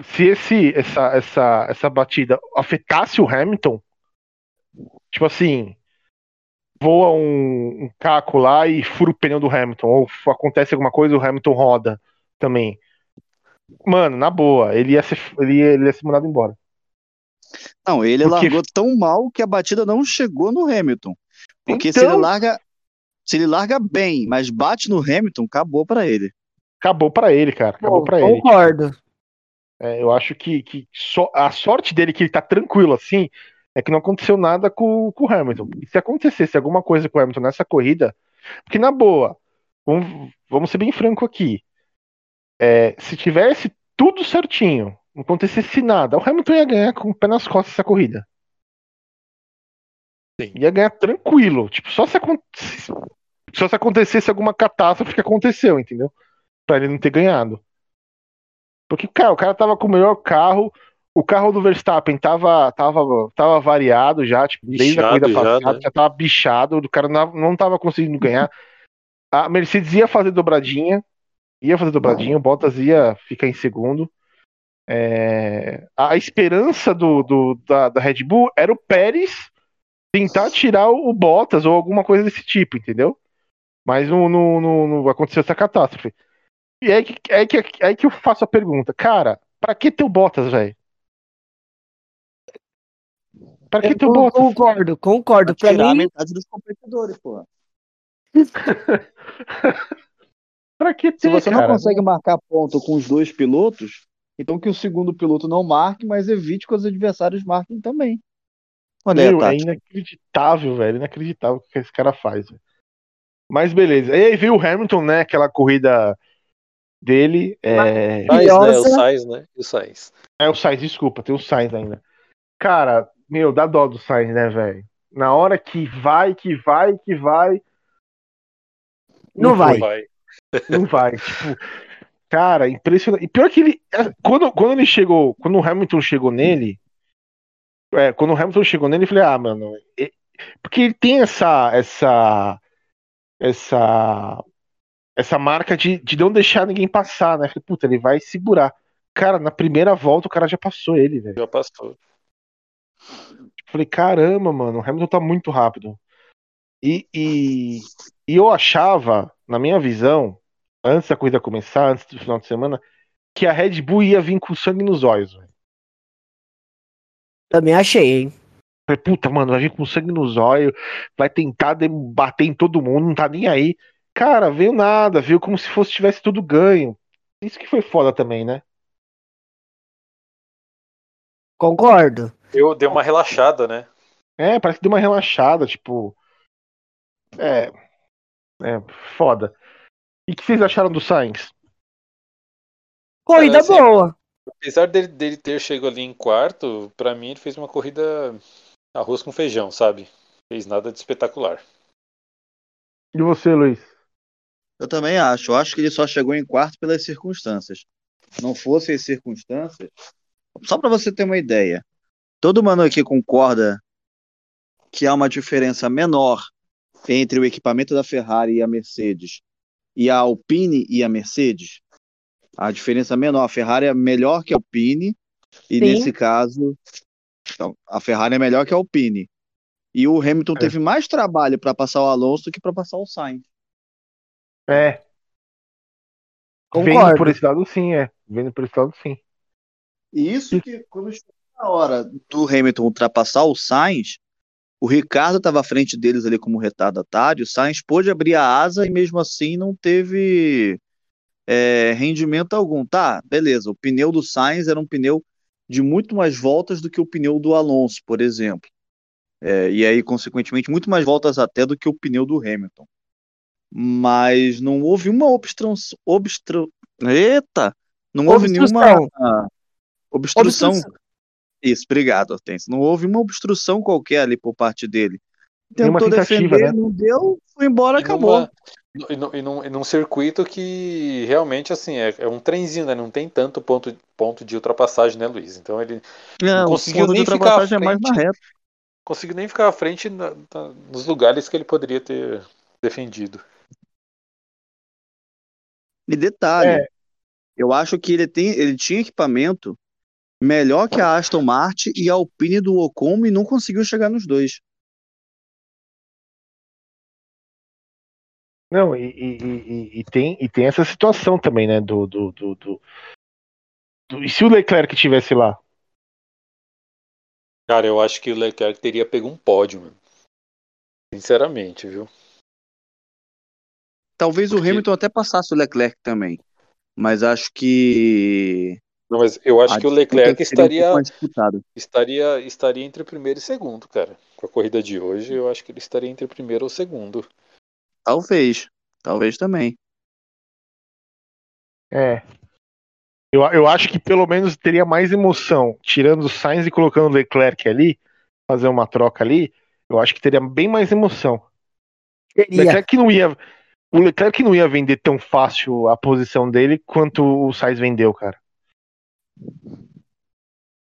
Se esse, essa, essa, essa batida afetasse o Hamilton, tipo assim, voa um, um caco lá e fura o pneu do Hamilton, ou acontece alguma coisa o Hamilton roda também. Mano, na boa, ele ia ser, ele ia, ele ia ser mandado embora. Não, ele Porque- largou tão mal que a batida não chegou no Hamilton. Porque se Então- ele larga, se ele larga bem, mas bate no Hamilton, acabou pra ele. Acabou pra ele, cara. Acabou pra ele. concordo. É, eu acho que, que só, a sorte dele que ele tá tranquilo assim é que não aconteceu nada com, com o Hamilton. E se acontecesse alguma coisa com o Hamilton nessa corrida, porque na boa, vamos, vamos ser bem franco aqui. É, se tivesse tudo certinho, não acontecesse nada, o Hamilton ia ganhar com o pé nas costas essa corrida. Sim. Ia ganhar tranquilo. Tipo, só se, só se acontecesse alguma catástrofe que aconteceu, entendeu? Pra ele não ter ganhado. Porque, cara, o cara tava com o melhor carro. O carro do Verstappen tava, tava, tava variado já, tipo, desde a corrida já, passada, né? já tava bichado, o cara não, não tava conseguindo ganhar. A Mercedes ia fazer dobradinha, ia fazer dobradinha, o Bottas ia ficar em segundo. É, a esperança do, do da, da, Red Bull era o Pérez tentar tirar o, Bottas ou alguma coisa desse tipo, entendeu? Mas não, não, não, não aconteceu essa catástrofe. E é que, é, que, é que eu faço a pergunta, cara, pra que ter o Bottas, velho? Pra que ter o Bottas? Concordo, concordo. Pra, pra tirar mim... metade dos competidores, porra. <laughs> pra que ter, Se você cara? não consegue marcar ponto com os dois pilotos, então que o segundo piloto não marque, mas evite que os adversários marquem também. Olha Meu, é inacreditável, velho. Inacreditável o que esse cara faz. Véio. Mas beleza. E aí veio o Hamilton, né? Aquela corrida dele. É... Sainz, né? O Sainz, né? E o Sainz. É o Sainz, desculpa, tem o Sainz ainda. Cara, meu, dá dó do Sainz, né, velho? Na hora que vai, que vai, que vai. Não, não vai. vai. Não vai. tipo, Cara, impressionante. E pior que ele. É, quando, quando ele chegou. Quando o Hamilton chegou nele. É, quando o Hamilton chegou nele, eu falei, ah, mano. É, porque ele tem essa. Essa. Essa. Essa marca de, de não deixar ninguém passar, né? Falei, puta, ele vai segurar. Cara, na primeira volta o cara já passou ele, velho. Já passou. Falei, caramba, mano, o Hamilton tá muito rápido. E, e, e eu achava, na minha visão, antes da corrida começar, antes do final de semana, que a Red Bull ia vir com sangue nos olhos. Véio. Também achei, hein? Falei, puta, mano, vai vir com sangue nos olhos, vai tentar bater em todo mundo, não tá nem aí. Cara, veio nada, veio como se fosse tivesse tudo ganho. Isso que foi foda também, né? Concordo. Eu dei uma relaxada, né? É, parece que deu uma relaxada, tipo. É. É, foda. E o que vocês acharam do Sainz? Corrida assim, boa. Apesar dele, dele ter chegado ali em quarto, para mim ele fez uma corrida arroz com feijão, sabe? Fez nada de espetacular. E você, Luiz? Eu também acho. Eu acho que ele só chegou em quarto pelas circunstâncias. Não fossem as circunstâncias. Só para você ter uma ideia. Todo mundo aqui concorda que há uma diferença menor entre o equipamento da Ferrari e a Mercedes e a Alpine e a Mercedes? A diferença menor, a Ferrari é melhor que a Alpine, e Sim. nesse caso, então, a Ferrari é melhor que a Alpine. E o Hamilton é. teve mais trabalho para passar o Alonso do que para passar o Sainz. É. Concordo. Vendo por esse lado, sim, é. Vendo por esse lado, sim. E isso que, quando chegou na hora do Hamilton ultrapassar o Sainz, o Ricardo estava à frente deles ali como retardatário, o Sainz pôde abrir a asa e mesmo assim não teve é, rendimento algum. Tá, beleza, o pneu do Sainz era um pneu de muito mais voltas do que o pneu do Alonso, por exemplo. É, e aí, consequentemente, muito mais voltas até do que o pneu do Hamilton. Mas não houve uma obstrução. Obstru... Eita! Não houve obstrução. nenhuma obstrução. obstrução. Isso, obrigado, Hortense. Não houve uma obstrução qualquer ali por parte dele. Tentou defender, né? não deu, foi embora, e acabou. Numa, e, num, e, num, e num circuito que realmente assim é, é, um trenzinho, né? Não tem tanto ponto, ponto de ultrapassagem, né, Luiz? Então ele não, não conseguiu nem ficar à frente, é mais na reta. Conseguiu nem ficar à frente na, na, nos lugares que ele poderia ter defendido. E detalhe, é. eu acho que ele, tem, ele tinha equipamento melhor que a Aston Martin e a Alpine do Ocon e não conseguiu chegar nos dois. Não, e, e, e, e, tem, e tem essa situação também, né? Do, do, do, do, do E se o Leclerc tivesse lá? Cara, eu acho que o Leclerc teria pego um pódio, mano. Sinceramente, viu? Talvez Porque... o Hamilton até passasse o Leclerc também. Mas acho que não, mas eu acho a que o Leclerc estaria, um estaria estaria entre primeiro e segundo, cara. Com a corrida de hoje, eu acho que ele estaria entre primeiro ou segundo. Talvez. Talvez também. É. Eu, eu acho que pelo menos teria mais emoção, tirando o Sainz e colocando o Leclerc ali, fazer uma troca ali, eu acho que teria bem mais emoção. Teria. Leclerc não ia, o Leclerc não ia vender tão fácil a posição dele quanto o Sainz vendeu, cara.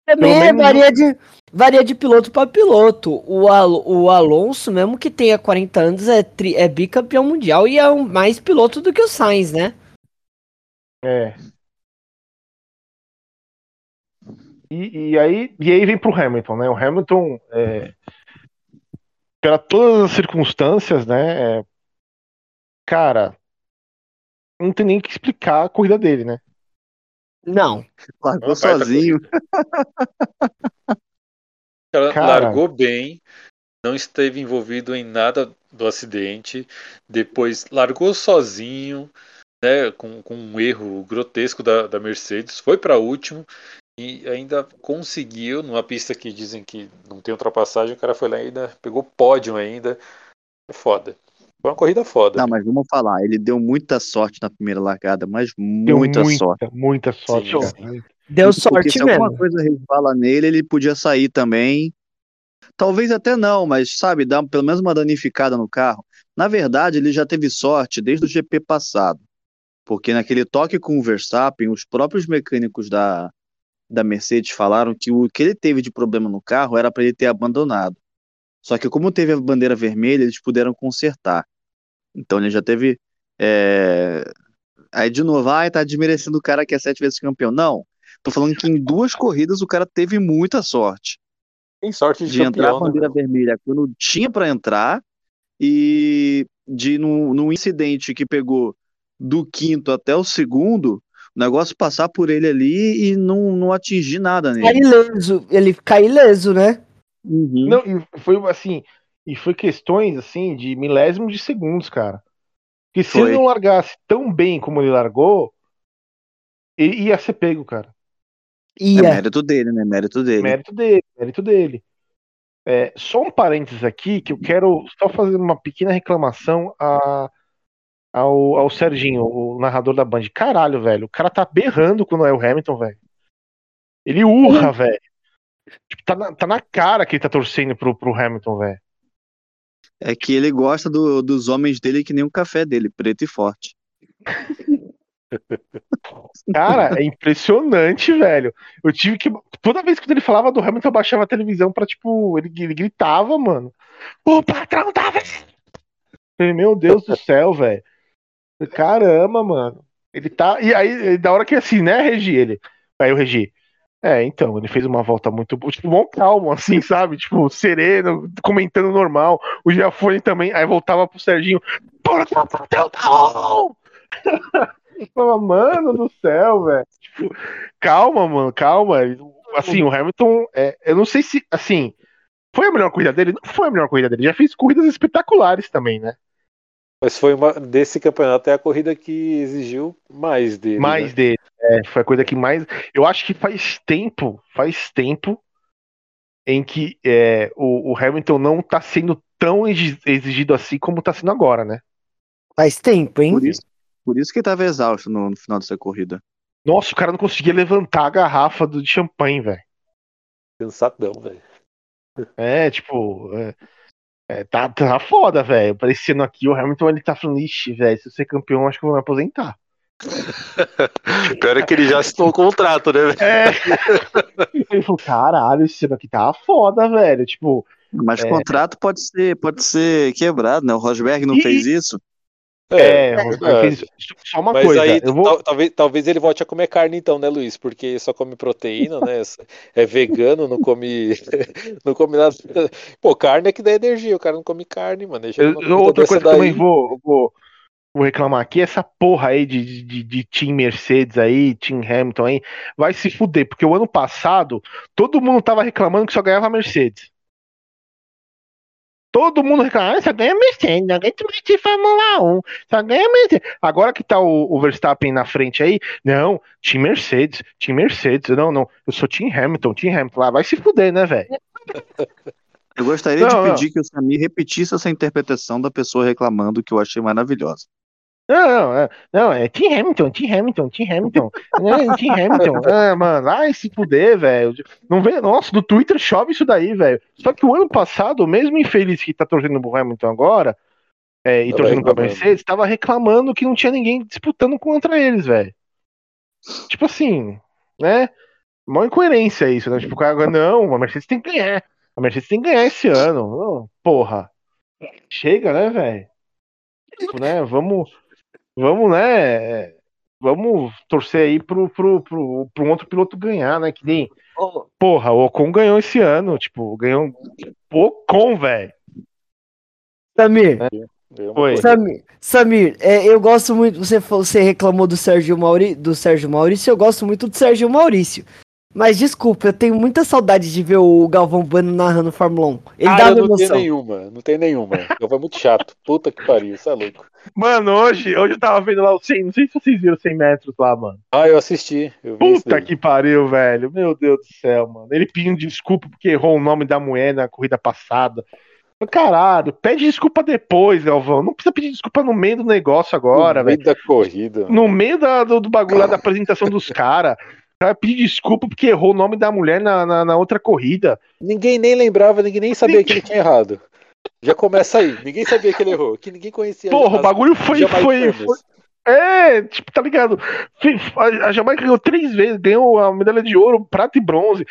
Também menos- varia, de, varia de piloto para piloto. O, Al- o Alonso, mesmo que tenha 40 anos, é, tri- é bicampeão mundial e é um, mais piloto do que o Sainz, né? É. E, e aí, e aí vem pro Hamilton, né? O Hamilton, é, pela todas as circunstâncias, né? é, cara, não tem nem que explicar a corrida dele, né? Não. Largou baita sozinho. Cara, Cara. largou bem, não esteve envolvido em nada do acidente, depois largou sozinho, né, com, com um erro grotesco da, da Mercedes, foi para último e ainda conseguiu, numa pista que dizem que não tem ultrapassagem, o cara foi lá e ainda pegou pódio ainda. É foda. Foi uma corrida foda. Não, mas vamos falar, ele deu muita sorte na primeira largada, mas Deu muita, sorte. Muita sorte, Sim, cara. Deu Porque sorte se alguma mesmo. coisa resvala nele, ele podia sair também. Talvez até não, mas sabe, dar pelo menos uma danificada no carro. Na verdade, ele já teve sorte desde o GP passado. Porque naquele toque com o Verstappen, os próprios mecânicos da, da Mercedes falaram que o que ele teve de problema no carro era para ele ter abandonado. Só que como teve a bandeira vermelha, eles puderam consertar. Então ele já teve. é, Aí de novo, ai, tá desmerecendo o cara que é sete vezes campeão. Não. Tô falando que em duas corridas o cara teve muita sorte Tem sorte de, de entrar campeão, com a né, bandeira meu? vermelha quando tinha para entrar e de num, num incidente que pegou do quinto até o segundo, o negócio passar por ele ali e não, não atingir nada Cai nele. ileso. Ele cai ileso, né? Uhum. Não, e foi assim, e foi questões assim de milésimos de segundos, cara. Que se Foi. ele não largasse tão bem como ele largou, ele ia ser pego, cara. É Ia. mérito dele, né? Mérito dele. Mérito dele, mérito dele. É, só um parênteses aqui que eu quero só fazer uma pequena reclamação a, ao, ao Serginho, o narrador da Band. Caralho, velho, o cara tá berrando quando é o Hamilton, velho. Ele urra, velho. Tipo, tá, na, tá na cara que ele tá torcendo pro, pro Hamilton, velho. É que ele gosta do- dos homens dele que nem o café dele, preto e forte. <laughs> Cara, é impressionante, velho. Eu tive que. Toda vez que ele falava do Hamilton, eu baixava a televisão pra, tipo, ele, ele gritava, mano. O patrão tá vendo? Meu Deus do céu, velho. Caramba, mano. Ele tá. E aí, da hora que assim, né, Regi? Ele. Aí o Regi. É, então, ele fez uma volta muito boa, tipo, bom calmo, assim, sabe? Tipo, sereno, comentando normal. O Giafone também. Aí voltava pro Serginho. Porque o patrão tá bom! <laughs> Fala, mano do céu, velho. Tipo, calma, mano, calma. Assim, o Hamilton, é, eu não sei se, assim, foi a melhor corrida dele? Não foi a melhor corrida dele. Já fez corridas espetaculares também, né? Mas foi uma desse campeonato é a corrida que exigiu mais dele. Mais né? dele. É, foi a coisa que mais. Eu acho que faz tempo, faz tempo em que é, o, o Hamilton não tá sendo tão exi- exigido assim como tá sendo agora, né? Faz tempo, hein? Por isso, por isso que tava exausto no, no final dessa corrida. Nossa, o cara não conseguia levantar a garrafa do, de champanhe, velho. Cansadão, velho. É, tipo. É, é, tá, tá foda, velho. Parecendo aqui, o Hamilton ele tá falando, ixi, velho, se eu ser campeão, acho que eu vou me aposentar. <laughs> Pior é que ele já assinou o contrato, né? velho? É. <laughs> ele falou, caralho, esse ano aqui tá foda, velho. Tipo, Mas o É. contrato pode ser, pode ser quebrado, né? O Rosberg não E- fez isso. É, verdade. ele fez- só uma Mas coisa. aí eu vou, tal- talvez, talvez ele volte a comer carne então, né, Luiz? Porque só come proteína, né? <laughs> É vegano, não come, <laughs> não come nada. Pô, carne é que dá energia, o cara não come carne, mano. Deixa eu- numa outra coisa que eu também vou, vou, vou reclamar aqui, essa porra aí de, de, de Team Mercedes aí, Team Hamilton aí, vai se fuder, porque o ano passado todo mundo tava reclamando que só ganhava Mercedes. Todo mundo reclamava, ah, só ganha Mercedes, não ganha de Fórmula 1, só ganha Mercedes. Agora que tá o, o Verstappen na frente aí, não, Team Mercedes, Team Mercedes, não, não, eu sou Team Hamilton, Team Hamilton, ah, vai se fuder, né, velho? Eu gostaria Não, de não. pedir que o Samir repetisse essa interpretação da pessoa reclamando, que eu achei maravilhosa. Não, não, é, não, é Team Hamilton, Team Hamilton, Team Hamilton, é, Team Hamilton, <laughs> ah, mano, vai se fuder, velho. Não vê, nossa, do Twitter chove isso daí, velho. Só que o ano passado, o mesmo infeliz que tá torcendo pro Hamilton agora, é, e Tava torcendo pra reclamando. Mercedes, tava reclamando que não tinha ninguém disputando contra eles, velho. Tipo assim, né? Mó incoerência isso, né? Tipo, o cara, não, a Mercedes tem que ganhar. A Mercedes tem que ganhar esse ano. Não, porra. Chega, né, velho? Tipo, né? Vamos, vamos, né? Vamos torcer aí pro, pro, pro, pro um outro piloto ganhar, né? Que nem. Porra, o Ocon ganhou esse ano. Tipo, ganhou. O Ocon, velho. Samir, coisa. Samir, Samir é, eu gosto muito. Você, você reclamou do Sérgio, Mauri, do Sérgio Maurício, eu gosto muito do Sérgio Maurício. Mas desculpa, eu tenho muita saudade de ver o Galvão Bueno narrando Fórmula 1. Ele Ah, dá eu uma não tenho emoção. nenhuma, não tem nenhuma. Eu foi muito chato. Puta que pariu, isso é louco. Mano, hoje, hoje eu tava vendo lá o 100. Não sei se vocês viram 100 metros lá, mano. Ah, eu assisti. Eu Puta que pariu, velho. Meu Deus do céu, mano. Ele pedindo desculpa porque errou o nome da mulher na corrida passada. Caralho, pede desculpa depois, Galvão. Não precisa pedir desculpa no meio do negócio agora, No velho. meio da corrida. No meio da- do, do bagulho lá da apresentação dos <laughs> caras. Cara pedir desculpa porque errou o nome da mulher na, na, na outra corrida. Ninguém nem lembrava, ninguém nem sabia que ele tinha errado. Já começa aí. Ninguém sabia que ele errou, que ninguém conhecia. Porra, o bagulho foi. foi, foi é, tipo, tá ligado? A Jamaica ganhou três vezes, ganhou a medalha de ouro, prata e bronze.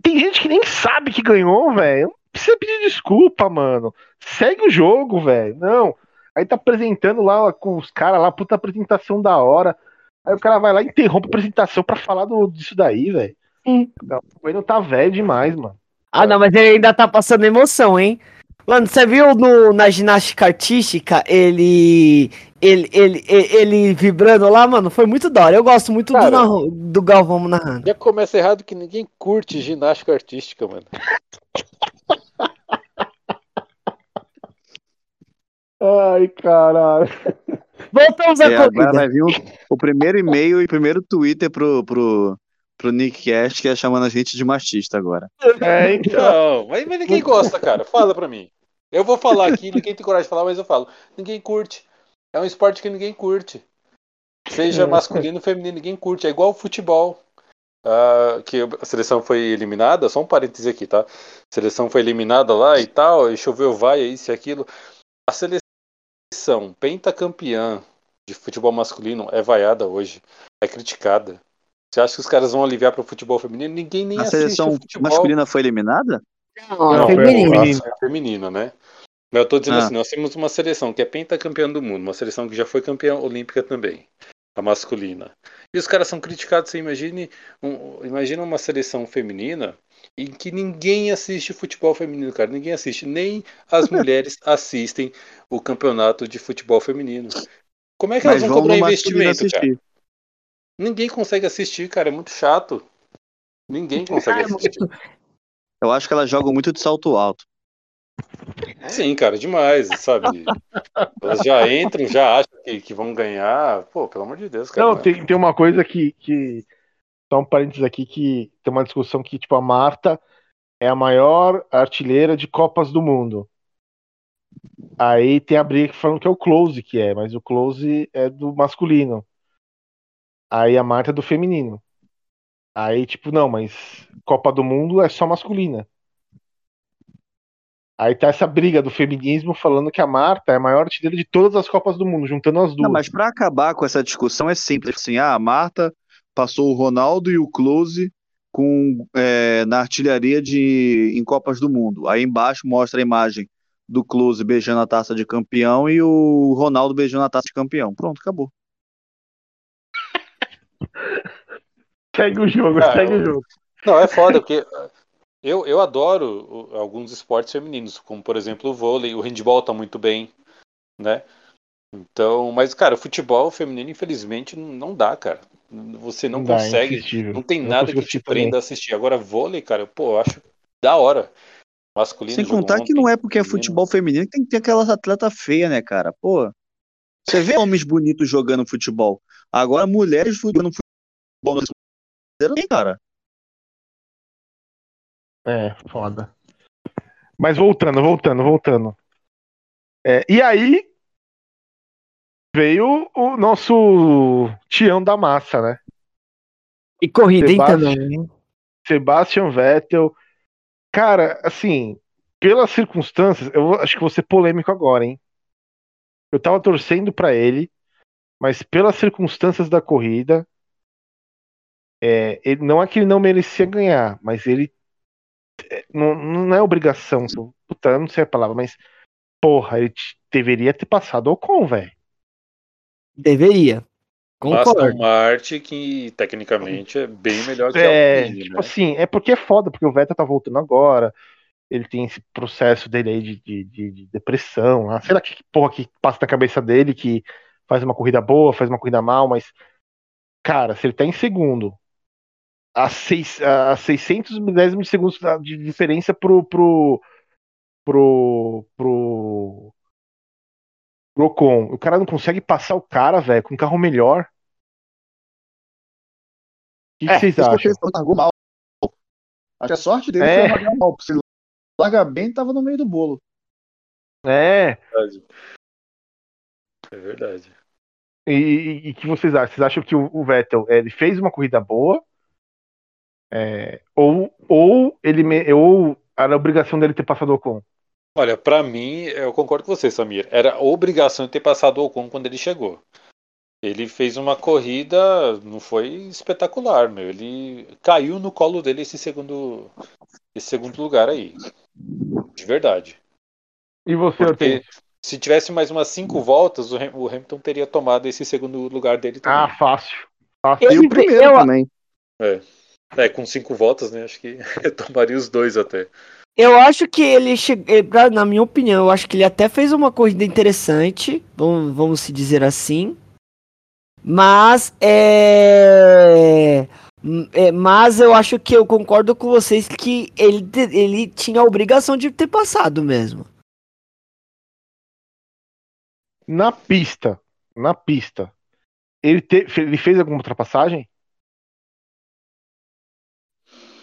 Tem gente que nem sabe que ganhou, velho. Não precisa pedir desculpa, mano. Segue o jogo, velho. Não. Aí tá apresentando lá com os caras lá, puta apresentação da hora. Aí o cara vai lá e interrompe a apresentação pra falar do, disso daí, velho. Não, O Bueno tá velho demais, mano. Ah, não, mas ele ainda tá passando emoção, hein? Mano, você viu no, na ginástica artística ele, ele, ele, ele, ele vibrando lá, mano? Foi muito da hora. Eu gosto muito do, Cara. narro- do Galvão narrando. Já começa errado que ninguém curte ginástica artística, mano. <laughs> Ai, caralho. Voltamos à É, agora corrida. vai vir o, o primeiro e-mail e o primeiro Twitter pro, pro, pro Nick Cast, que é chamando a gente de machista agora. É, então. Não, mas, mas ninguém gosta, cara. Fala pra mim. Eu vou falar aqui, ninguém tem coragem de falar, mas eu falo. Ninguém curte. É um esporte que ninguém curte. Seja masculino ou feminino, ninguém curte. É igual o futebol. Ah, que a seleção foi eliminada, só um parêntese aqui, tá? A seleção foi eliminada lá e tal, e choveu vai, isso e aquilo. A seleção pentacampeã de futebol masculino é vaiada hoje, é criticada. Você acha que os caras vão aliviar para o futebol feminino? Ninguém nem A assiste seleção o futebol. masculina foi eliminada? Não, Não, é foi feminino. a feminina. É feminina, né? Mas eu tô dizendo Ah. assim, nós temos uma seleção que é pentacampeã do mundo, uma seleção que já foi campeã olímpica também, a masculina. E os caras são criticados, você imagine, um, imagina uma seleção feminina em que ninguém assiste futebol feminino, cara, ninguém assiste, nem as <laughs> mulheres assistem o campeonato de futebol feminino. Como é que elas Mas vão vão cobrar investimento, cara? Ninguém consegue assistir, cara, é muito chato. Ninguém <laughs> consegue assistir. <laughs> Eu acho que elas jogam muito de salto alto. Sim, cara, demais, sabe? Elas já entram, já acham que, que vão ganhar. Pô, pelo amor de Deus, cara. Não, tem, tem uma coisa que, que. Só um parênteses aqui que tem uma discussão que, tipo, a Marta é a maior artilheira de Copas do Mundo. Aí tem a briga falando que é o Close que é, mas o Close é do masculino. Aí a Marta é do feminino. Aí, tipo, não, mas Copa do Mundo é só masculina. Aí tá essa briga do feminismo falando que a Marta é a maior artilheira de todas as Copas do Mundo, juntando as duas. Não, mas pra acabar com essa discussão é simples. Assim, ah, a Marta passou o Ronaldo e o Close com, é, na artilharia de, em Copas do Mundo. Aí embaixo mostra a imagem do Close beijando a taça de campeão e o Ronaldo beijando a taça de campeão. Pronto, acabou. <laughs> Segue o jogo, Ah, segue eu- o jogo. Não, é foda, porque eu, eu adoro alguns esportes femininos, como por exemplo o vôlei, o handball tá muito bem, né? Então, mas cara, o futebol feminino, infelizmente, não- não dá, cara. Você não, dá, é consegue, inassistível. não tem Eu não nada que te também. prenda a assistir. Agora, vôlei, cara, pô, eu acho da hora. Masculino. Sem contar que ontem, não é porque é futebol feminino que tem que ter aquelas atletas feias, né, cara? Pô, você vê homens bonitos jogando futebol. Agora, mulheres jogando futebol no tem, cara. É, foda. Mas voltando, voltando, voltando. É, e aí veio o nosso Tião da massa, né? E corrida, Sebastian- também. Sebastian Vettel. Cara, assim, pelas circunstâncias, eu acho que vou ser polêmico agora, hein? Eu tava torcendo pra ele, mas pelas circunstâncias da corrida, é, ele, não é que ele não merecia ganhar, mas ele é, não, não é obrigação. Puta, eu não sei a palavra, mas porra, ele deveria ter passado o Ocon, velho. Deveria. Aston Concordo. Martin, que tecnicamente é bem melhor que a É, Alpine, tipo né? assim, é porque é foda, porque o Vettel tá voltando agora. Ele tem esse processo dele aí de, de, de- de depressão. lá. Sei lá que porra que passa na cabeça dele, que faz uma corrida boa, faz uma corrida mal, mas, cara, se ele tá em segundo, a, seis, a 600 milésimos de segundos de diferença pro. pro. pro. pro. Pro Ocon. O cara não consegue passar o cara, velho, com um carro melhor. O que, que É, vocês Isso porque acham? largou mal. Acho que a sorte dele É. foi largar mal. porque Se larga bem, tava no meio do bolo. É. verdade. É verdade. E, e- e que vocês acham? Vocês acham que o, o Vettel ele fez uma corrida boa? É, ou, ou ele me- ou era a obrigação dele ter passado o Ocon? Olha, pra mim, eu concordo com você, Samir. Era obrigação de ter passado o Ocon quando ele chegou. Ele fez uma corrida, não foi espetacular, meu. Ele caiu no colo dele esse segundo, esse segundo lugar aí. De verdade. E você, Porque se tivesse mais umas cinco voltas, o Ham- o Hamilton teria tomado esse segundo lugar dele Ah, também. fácil. fácil. Ele- E o primeiro eu- também. É, com cinco voltas, né? Acho que <laughs> tomaria os dois até. Eu acho que ele chegou, na minha opinião, eu acho que ele até fez uma corrida interessante, vamos, vamos se dizer assim. Mas é, é, mas eu acho que eu concordo com vocês que ele, ele tinha a obrigação de ter passado mesmo. Na pista, na pista, ele, te- ele fez alguma ultrapassagem?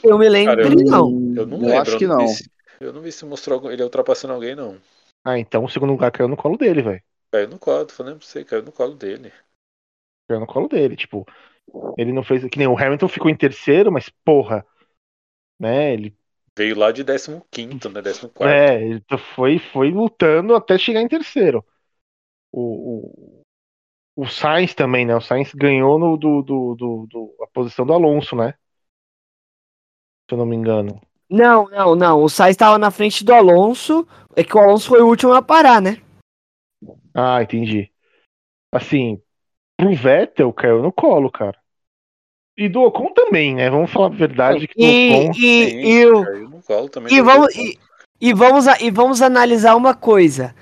Eu me lembro Cara, eu não. Eu não Eu lembro. acho que eu não. não. Vi se, eu não vi se mostrou ele ultrapassando alguém, não. Ah, então o segundo lugar caiu no colo dele, velho. Caiu no colo, tô falando pra você, caiu no colo dele. Caiu no colo dele. Tipo, ele não fez. Que nem o Hamilton ficou em terceiro, mas porra. Né? Ele, Veio lá de 15, né? 14. é, ele foi, foi lutando até chegar em terceiro. O, o, o Sainz também, né? O Sainz ganhou no, do, do, do, do- a posição do Alonso, né? Se eu não me engano. Não, não, não. O Sainz estava na frente do Alonso. É que o Alonso foi o último a parar, né? Ah, entendi. Assim, pro Vettel caiu no colo, cara. E do Ocon também, né? Vamos falar a verdade que do E, Ocon. e, Sim, e o, caiu no colo também. E vamos, e, e vamos, a- e vamos analisar uma coisa.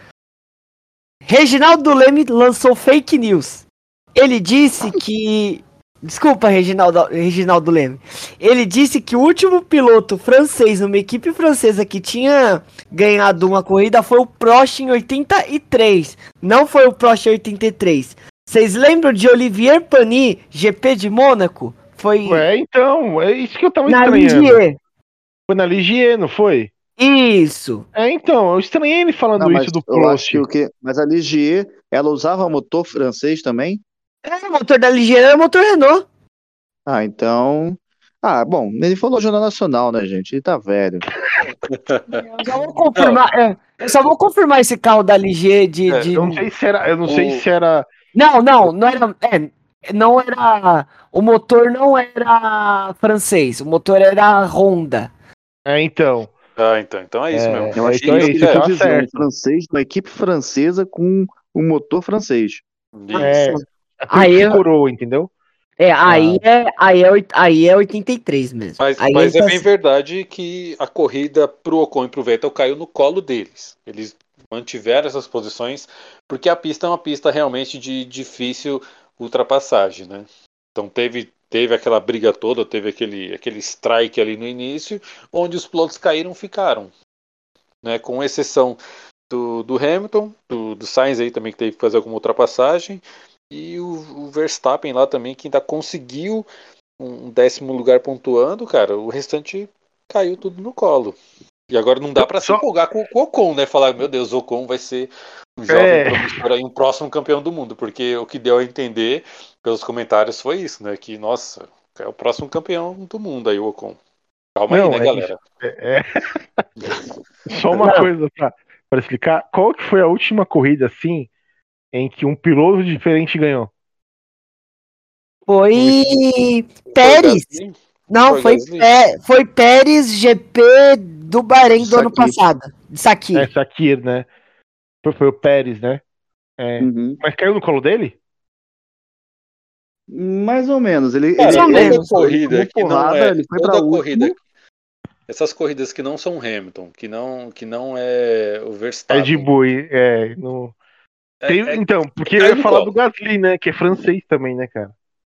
Reginaldo Leme lançou fake news. Ele disse que. Desculpa, Reginaldo, Reginaldo Leme. Ele disse que o último piloto francês, uma equipe francesa que tinha ganhado uma corrida foi o Prost em 83. Não foi o Prost em 83. Vocês lembram de Olivier Panis, GP de Mônaco? Foi É, então, é isso que eu tava na estranhando. Ligier. Foi na Ligier, não foi? Isso. É, então, eu estranhei ele falando Não, isso do Prost. que o que. Mas a Ligier, ela usava motor francês também? É, o motor da Ligier era motor Renault. Ah, então. Ah, bom, ele falou Jornal Nacional, né, gente? Ele tá velho. <laughs> Eu só vou confirmar, é, eu só vou confirmar esse carro da Ligier de, É, de- Eu não sei se era. Eu não O- sei se era. Não, não, não era. É, não era. O motor não era francês, o motor era Honda. É, então. Ah, então, então é isso É, mesmo. Eu acho então que é isso um certo. francês, uma equipe francesa com um motor francês. É, Isso. é Aí eu- coroa, entendeu? É, aí é, aí é, aí é 83 mesmo. Mas, aí mas é tá- bem verdade que a corrida pro Ocon e pro Vettel caiu no colo deles. Eles mantiveram essas posições porque a pista é uma pista realmente de difícil ultrapassagem, né? Então teve, teve aquela briga toda, teve aquele, aquele strike ali no início, onde os pilotos caíram ficaram. Né? Com exceção do, do Hamilton, do, do Sainz aí também que teve que fazer alguma ultrapassagem, e o, o Verstappen lá também que ainda conseguiu um décimo lugar pontuando, cara, o restante caiu tudo no colo. E agora não dá pra se Só- empolgar com, com o Ocon, né? Falar, meu Deus, o Ocon vai ser um jovem É. promissor aí, um próximo campeão do mundo, porque o que deu a entender pelos comentários foi isso, né? Que, nossa, é o próximo campeão do mundo aí, o Ocon. Calma Não, aí, né, é galera? É, é. <laughs> Só uma Não. coisa pra, pra explicar. Qual que foi a última corrida, assim, em que um piloto diferente ganhou? Foi Pérez. Não, Foi foi? Pé- foi Pérez GP do Bahrein do ano passado. De Sakir. É, Sakir, né? Foi, foi o Pérez, né? É. Uhum. Mas caiu no colo dele? Mais ou menos. Ele, Cara, ele, ou ele menos. corrida que não é, ele foi toda corrida, último. essas corridas que não são Hamilton, que não, que não é o Verstappen. É de boi. É, no... É- Tem- é- então, porque caiu eu ia no falar colo. do Gasly, né? Que é francês também, né, cara?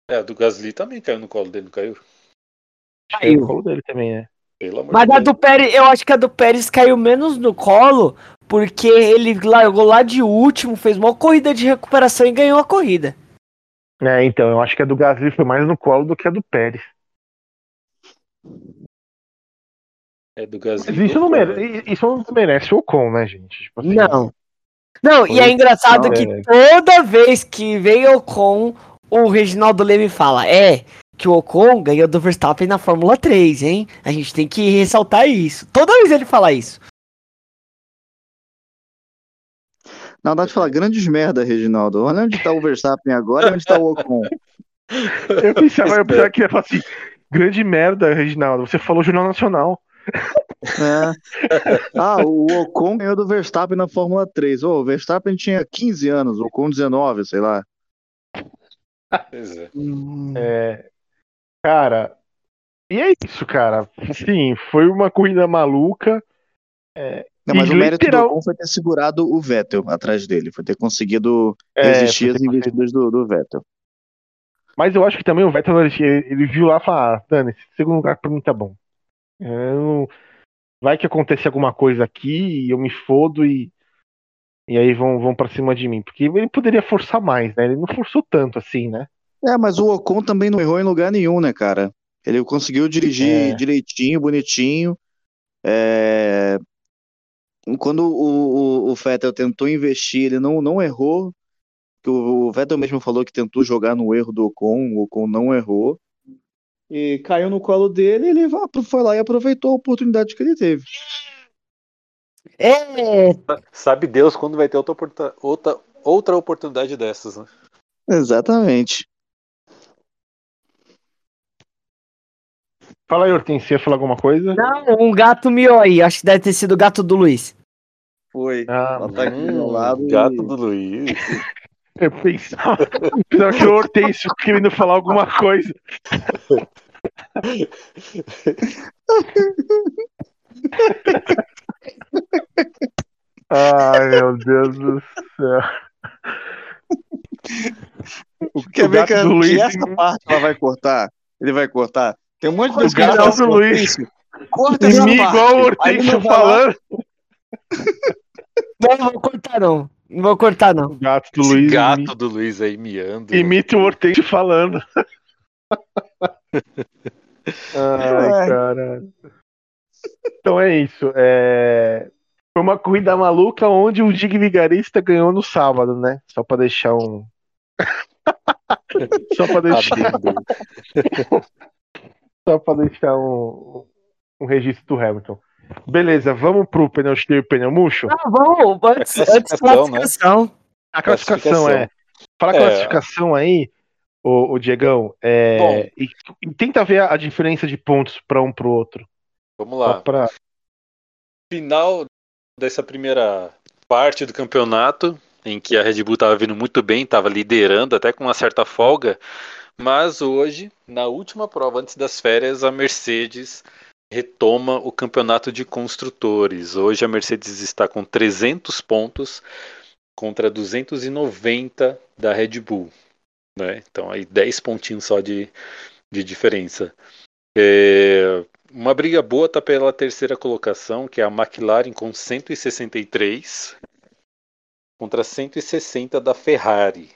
é, do Gasly também caiu no colo dele, não caiu? Acho que é no Caiu. colo dele também, né? Pelo amor Mas de a Deus. do Pérez, eu acho que a do Pérez caiu menos no colo, porque ele largou lá de último, fez uma corrida de recuperação e ganhou a corrida. É, então, eu acho que a do Gasly foi mais no colo do que a do Pérez. É do Gasly. Mas isso não merece, isso não merece o Ocon, né, gente? Tipo assim, Não. Não, e é Foi- engraçado que é. toda vez que vem Ocon, o Reginaldo Leme fala, é, que o Ocon ganhou do Verstappen na Fórmula 3, hein? A gente tem que ressaltar isso. Toda vez ele fala isso. Na verdade, falar grandes merda, Reginaldo. Olha onde tá o Verstappen agora e onde tá o Ocon. Eu pensava, eu pensava que ia falar assim, grande merda, Reginaldo. Você falou Jornal Nacional. É. Ah, o Ocon ganhou do Verstappen na Fórmula 3. Ô, o Verstappen tinha 15 anos, o Ocon 19, sei lá. É. É, cara, e é isso, cara. Sim, foi uma corrida maluca. Não, mas E o mérito literal- do Ocon foi ter segurado o Vettel atrás dele, foi ter conseguido É, resistir foi às investidas do, do Vettel. Mas eu acho que também o Vettel, ele, ele viu lá e falou, ah, Dani, esse segundo lugar pra mim tá bom. É, vai que acontece alguma coisa aqui e eu me fodo e, e aí vão, vão pra cima de mim. Porque ele poderia forçar mais, né? Ele não forçou tanto assim, né? É, mas o Ocon também não errou em lugar nenhum, né, cara? Ele conseguiu dirigir É. direitinho, bonitinho. É, Quando o, o, o Vettel tentou investir, ele não, não errou. Que O, o Vettel mesmo falou que tentou jogar no erro do Ocon, o Ocon não errou. E caiu no colo dele, ele foi lá e aproveitou a oportunidade que ele teve. É, Sabe Deus quando vai ter outra, outra, outra oportunidade dessas, né? Exatamente. Fala aí, Hortense, você ia falar alguma coisa? não, um gato miou aí, acho que deve ter sido o gato do Luiz. Foi. Ah, Ela tá aqui do Hum, lado. e- gato do Luiz. Eu pensava, pensava que o Hortense querendo falar alguma coisa. Ai, meu Deus do céu. O, Quer o ver que, do Luiz que essa parte ela vai cortar? Ele vai cortar? Tem um monte de coisa que gato do Luiz. Hortêncio, Corta essa parte. igual o lá, falando. Não, não vou cortar não. Não vou cortar não. O gato do Esse Luiz gato imi- do Luiz aí miando. imita o Hortense falando. <laughs> Ai, caralho. Então é isso. é, Foi uma corrida maluca onde o Dig Vigarista ganhou no sábado, né? Só pra deixar um. <laughs> Só pra deixar, Adendo. <laughs> só pra deixar um, um registro do Hamilton. Beleza, vamos pro pneu cheio e pneu murcho? Não, vamos, antes, É antes classificação, né? A classificação, é. Fala a É. classificação aí, o, o Diegão, é, Bom. e, e tenta ver a, a diferença de pontos pra um pro outro. Vamos lá. pra- Final dessa primeira parte do campeonato, em que a Red Bull estava vindo muito bem, estava liderando até com uma certa folga, mas hoje, na última prova antes das férias, a Mercedes retoma o campeonato de construtores. Hoje a Mercedes está com 300 pontos contra 290 da Red Bull, né? Então aí 10 pontinhos só de, de diferença. É, uma briga boa tá pela terceira colocação, que é a McLaren com 163 contra 160 da Ferrari.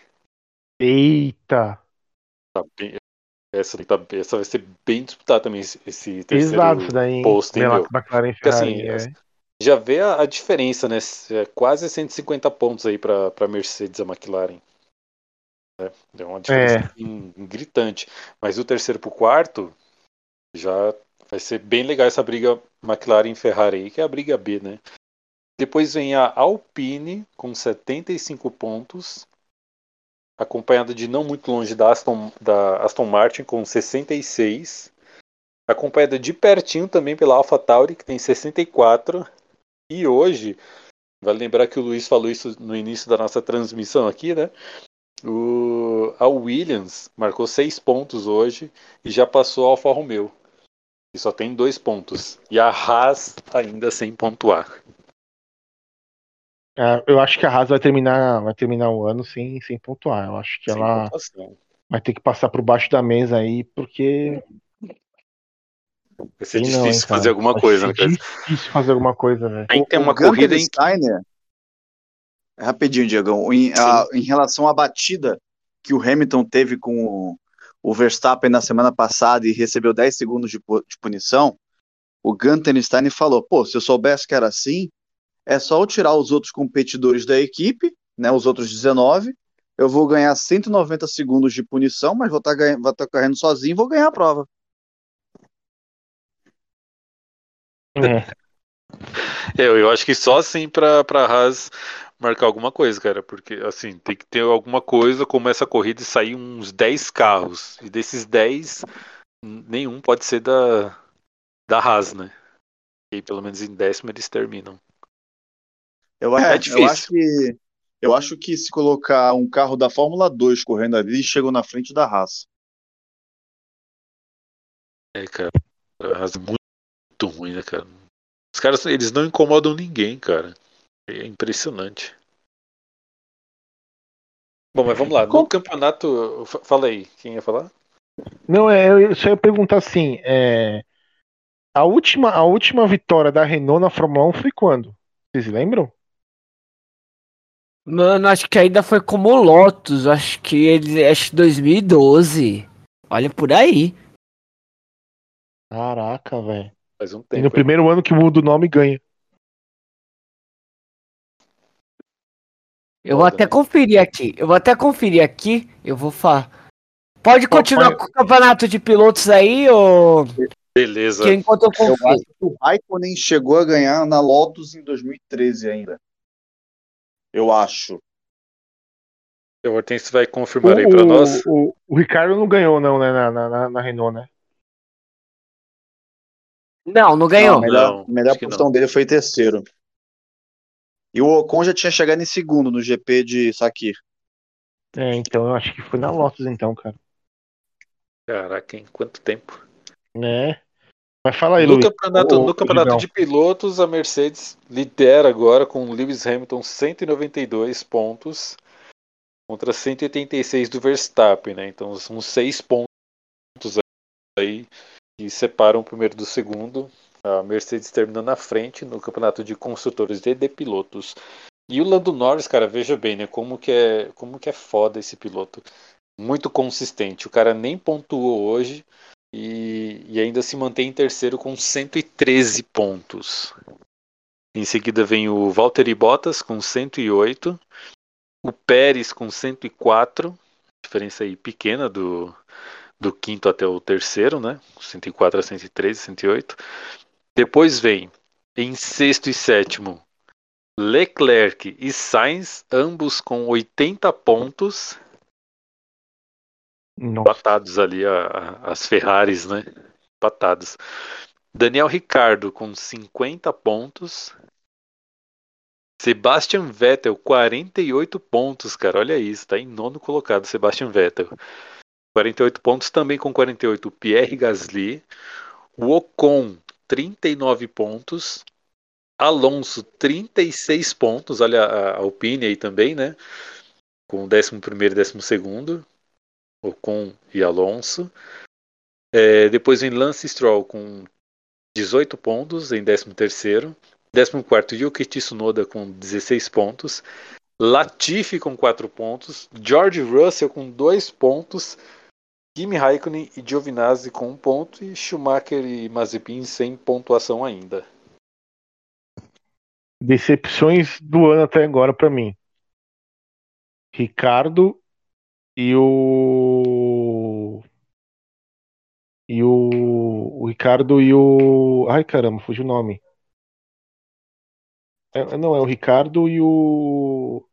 Eita! Essa, tá- essa vai ser bem disputada também, esse, terceiro isso daí, posto, hein, Mela- meu? McLaren Porque, assim, é. Já vê a, a diferença, né? É quase 150 pontos aí para a Mercedes e a McLaren. É, é uma diferença assim, gritante. Mas o terceiro pro quarto já vai ser bem legal essa briga McLaren Ferrari aí, que é a briga B, né? Depois vem a Alpine com 75 pontos acompanhada de não muito longe da Aston, da Aston Martin com 66, acompanhada de pertinho também pela AlphaTauri que tem 64 e hoje Vale lembrar que o Luiz falou isso no início da nossa transmissão aqui, né? O, a Williams marcou seis pontos hoje e já passou a Alfa Romeo. E só tem dois pontos. E a Haas ainda sem pontuar. É, eu acho que a Haas vai terminar, vai terminar o ano sem, sem pontuar. Eu acho que Sem ela pontuação. vai ter que passar por baixo da mesa aí, porque. Vai ser sei não, difícil hein, cara. fazer alguma Vai coisa, ser né, cara? Difícil fazer alguma coisa, velho. Aí tem O uma Gunter corrida em que Steiner, rapidinho, Diegão, em, a- em relação à batida que o Hamilton teve com o, o Verstappen na semana passada e recebeu 10 segundos de, de punição, o Gunter Steiner falou: pô, se eu soubesse que era assim, é só eu tirar os outros competidores da equipe, né, os outros 19, eu vou ganhar 190 segundos de punição, mas vou estar vou tá correndo sozinho e vou ganhar a prova. É. Eu, eu acho que só assim pra, pra Haas marcar alguma coisa, cara. Porque, assim, tem que ter alguma coisa como essa corrida e sair uns 10 carros. E desses 10, nenhum pode ser da, da Haas, né? E pelo menos em décimo eles terminam. Eu, É é, difícil. eu acho que eu acho que se colocar um carro da Fórmula 2 correndo ali, eles chegam na frente da Haas. É, cara. A Haas é muito ruim, né, cara? Os caras, eles não incomodam ninguém, cara. É impressionante. Bom, mas vamos lá. No Como- campeonato. fa- Fala aí, quem ia falar? Não, é, eu só ia perguntar assim, é, a última, a última vitória da Renault na Fórmula 1 foi quando? Vocês lembram? Mano, acho que ainda foi como Lotus. Acho que ele. Acho que 2012. Olha por aí. Caraca, velho. Faz um E tempo. no hein? primeiro ano que muda o nome ganha. Eu vou até né? conferir aqui. Eu vou até conferir aqui. Eu vou falar. Pode continuar com o campeonato de pilotos aí, ou Beleza. que enquanto eu Eu acho que o Raikkonen chegou a ganhar na Lotus em 2013 ainda. Eu acho. O Hortense vai confirmar aí pra nós. o, o Ricardo não ganhou, não, né, na, na, na Renault, né? Não, não Não, ganhou. a melhor, Não, a melhor posição dele foi terceiro. E o Ocon já tinha chegado em segundo no GP de Sakir. É, então eu acho que foi na Lotus, então, cara. Caraca, em quanto tempo? Né? Mas fala aí, No Luiz. campeonato, Ô, no campeonato de pilotos, a Mercedes lidera agora com Lewis Hamilton 192 pontos contra 186 do Verstappen, né? Então são seis pontos aí que separam o primeiro do segundo. A Mercedes termina na frente no campeonato de construtores e de pilotos. E o Lando Norris, cara, veja bem, né? Como que é, como que é foda esse piloto. Muito consistente. O cara nem pontuou hoje e, ainda se mantém em terceiro com 113 pontos. Em seguida vem o Valtteri Bottas com 108, o Pérez com 104, diferença aí pequena do, do quinto até o terceiro, né? 104 a 113, 108. Depois vem em sexto e sétimo Leclerc e Sainz, ambos com 80 pontos Nossa. empatados ali a- a- as Ferraris, né? Empatados. Daniel Ricardo com 50 pontos. Sebastian Vettel, 48 pontos, cara. Olha isso, tá em nono colocado, Sebastian Vettel. 48 pontos, também com 48, Pierre Gasly. O Ocon, 39 pontos. Alonso, 36 pontos. Olha a Alpine aí também, né? Com o 11 e 12. Ocon e Alonso. É, depois vem Lance Stroll com 18 pontos em 13º. 14º, Yuki Tsunoda com 16 pontos. Latifi com 4 pontos. George Russell com 2 pontos. Kimi Raikkonen e Giovinazzi com 1 ponto. E Schumacher e Mazepin sem pontuação ainda. Decepções do ano até agora pra mim. Ricardo e o. E o. O Ricardo e o. Ai caramba, fugiu o nome. É, não, é o Ricardo e o.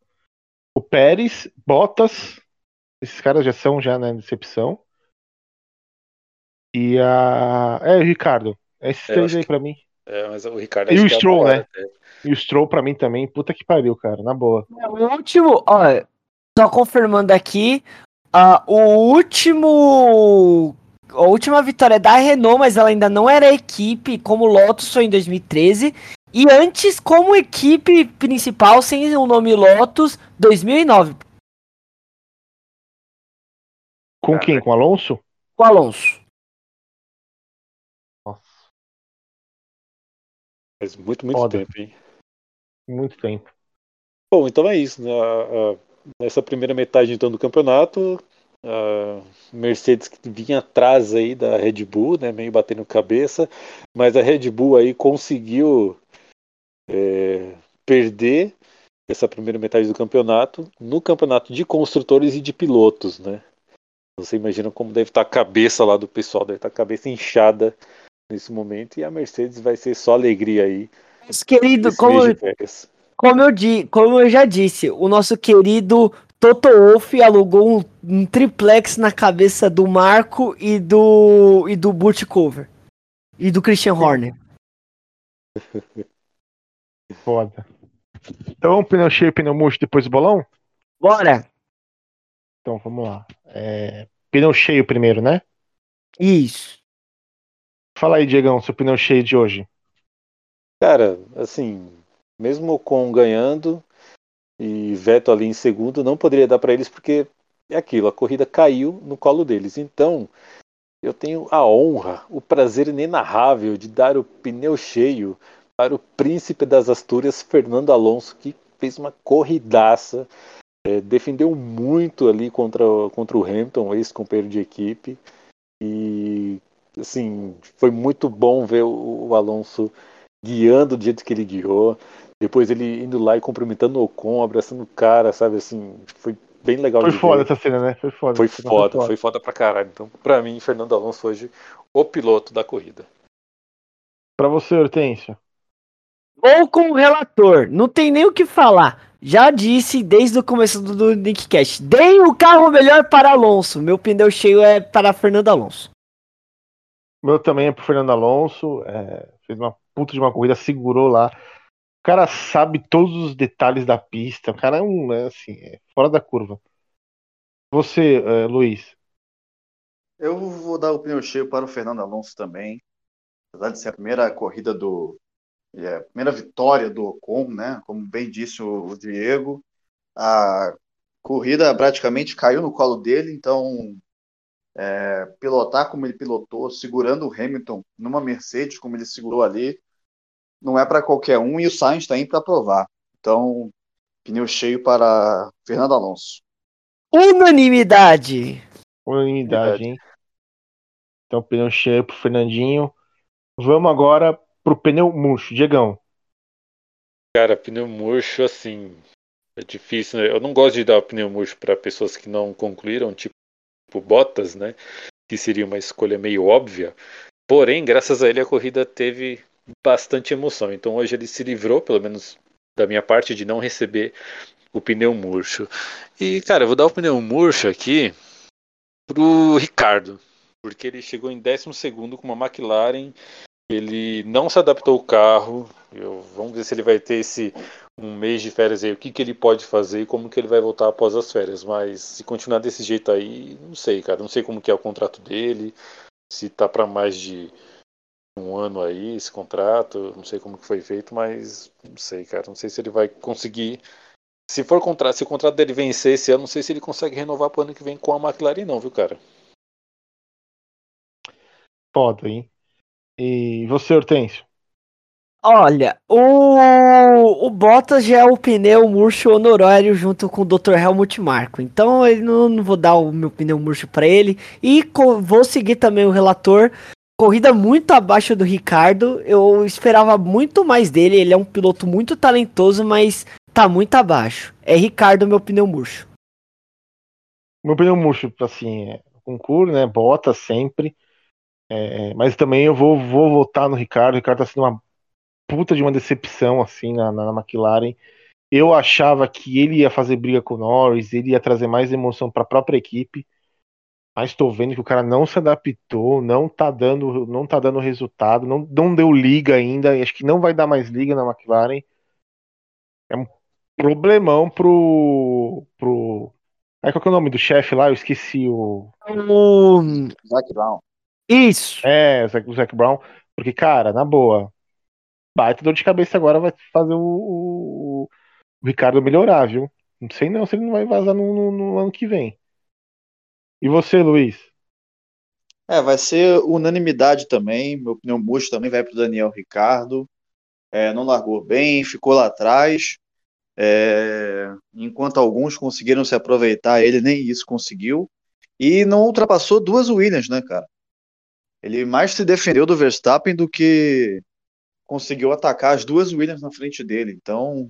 O Pérez, Bottas Esses caras já são já, né, decepção. E a. É, o Ricardo. Esses É, três aí que- pra mim. É, mas o Ricardo E o é a Stroll, né? até. E o Stroll pra mim também. Puta que pariu, cara. Na boa. O último, ó, só confirmando aqui, ah, o último. A última vitória é da Renault, mas ela ainda não era equipe, como Lotus foi em 2013. E antes, como equipe principal, sem o nome Lotus, 2009, Com quem? Com o Alonso? com o Alonso. Nossa, Faz muito, muito Foda. tempo, hein? muito tempo. Bom, então é isso. Né? Nessa primeira metade então do campeonato, a Mercedes que vinha atrás aí da Red Bull, né, meio batendo cabeça, mas a Red Bull aí conseguiu é, perder essa primeira metade do campeonato no campeonato de construtores e de pilotos, né? Você imagina como deve estar a cabeça lá do pessoal, deve estar a cabeça inchada nesse momento e a Mercedes vai ser só alegria aí Nosso querido, como, como, eu como eu já disse, o nosso querido Toto Wolff alugou um, um triplex na cabeça do Marco e do, e do Butch Cover. E do Christian Horner. <laughs> Foda. Então, pneu cheio e pneu murcho depois do bolão? Bora! Então, vamos lá. É, Pneu cheio primeiro, né? Isso. Fala aí, Diegão, seu pneu cheio de hoje. Cara, assim, mesmo o Ocon ganhando e Vettel ali em segundo, não poderia dar para eles porque é aquilo, a corrida caiu no colo deles. Então, eu tenho a honra, o prazer inenarrável de dar o pneu cheio para o príncipe das Astúrias, Fernando Alonso, que fez uma corridaça, é, defendeu muito ali contra, contra o Hamilton, ex-companheiro de equipe, e assim, foi muito bom ver o, o Alonso guiando do jeito que ele guiou. Depois ele indo lá e cumprimentando o Ocon, abraçando o cara, sabe assim, foi bem legal Foi de foda ver. essa cena, né? Foi foda. Foi Essa cena foda, foi foda pra caralho. Então, pra mim, Fernando Alonso hoje, o piloto da corrida. Pra você, Hortêncio. Ou com o relator. Não tem nem o que falar. Já disse desde o começo do, do Nickcast. Dei o carro melhor para Alonso. Meu pneu cheio é para Fernando Alonso. Meu também é pro Fernando Alonso. é, fez uma puta de uma corrida, segurou lá. Cara sabe todos os detalhes da pista. O cara é um, é assim, é fora da curva. Você, é, Luiz. Eu vou dar o pneu cheio para o Fernando Alonso também. Apesar de ser a primeira corrida do. é, a primeira vitória do Ocon, né? Como bem disse o, o Diego. A corrida praticamente caiu no colo dele, então é, pilotar como ele pilotou, segurando o Hamilton numa Mercedes, como ele segurou ali, não é para qualquer um, e o Sainz está indo para provar. Então, pneu cheio para Fernando Alonso. Unanimidade. Unanimidade, hein? Então, pneu cheio pro Fernandinho. Vamos agora pro pneu murcho. Diegão. Cara, pneu murcho, assim, é difícil, né? Eu não gosto de dar pneu murcho para pessoas que não concluíram, tipo Bottas, né? Que seria uma escolha meio óbvia. Porém, graças a ele, a corrida teve bastante emoção. Então hoje ele se livrou, pelo menos da minha parte, de não receber o pneu murcho. E, cara, eu vou dar o pneu murcho aqui pro Ricardo. Porque ele chegou em 12 com uma McLaren. Ele não se adaptou ao carro. Eu, vamos ver se ele vai ter esse um mês de férias aí, o que, que ele pode fazer e como que ele vai voltar após as férias. Mas se continuar desse jeito aí, não sei, cara. Não sei como que é o contrato dele, se tá para mais de um ano aí esse contrato, não sei como que foi feito, mas não sei, cara. Não sei se ele vai conseguir. Se for contrato, se o contrato dele vencer esse ano, não sei se ele consegue renovar pro ano que vem com a McLaren, não, viu, cara? Foda, hein? E você, Hortêncio? Olha, o, o Bottas já é o pneu murcho honorário junto com o Dr. Helmut Marko. Então eu não, não vou dar o meu pneu murcho para ele. E co- vou seguir também o relator. Corrida muito abaixo do Ricardo. Eu esperava muito mais dele. Ele é um piloto muito talentoso, mas tá muito abaixo. É Ricardo, meu pneu murcho. Meu pneu murcho, assim, é concurso, né? Bota sempre. É, mas também eu vou, vou votar no Ricardo. O Ricardo tá sendo uma puta de uma decepção, assim, na, na, McLaren. Eu achava que ele ia fazer briga com o Norris, ele ia trazer mais emoção para a própria equipe. Mas estou vendo que o cara não se adaptou, não tá dando, não tá dando resultado, não, não deu liga ainda, e acho que não vai dar mais liga na McLaren. É um problemão pro. pro... Aí qual que é o nome do chefe lá? Eu esqueci o. O... Zac Brown. Isso. É, o Zac, o Zac Brown. Porque, cara, na boa. Baita dor de cabeça agora vai fazer o, o, o Ricardo melhorar, viu? Não sei não se ele não vai vazar no, no, no ano que vem. E você, Luiz? É, vai ser unanimidade também. Meu pneu murcho também vai para o Daniel Ricardo. É, não largou bem, ficou lá atrás. É, enquanto alguns conseguiram se aproveitar, ele nem isso conseguiu. E não ultrapassou duas Williams, né, cara? Ele mais se defendeu do Verstappen do que conseguiu atacar as duas Williams na frente dele. Então,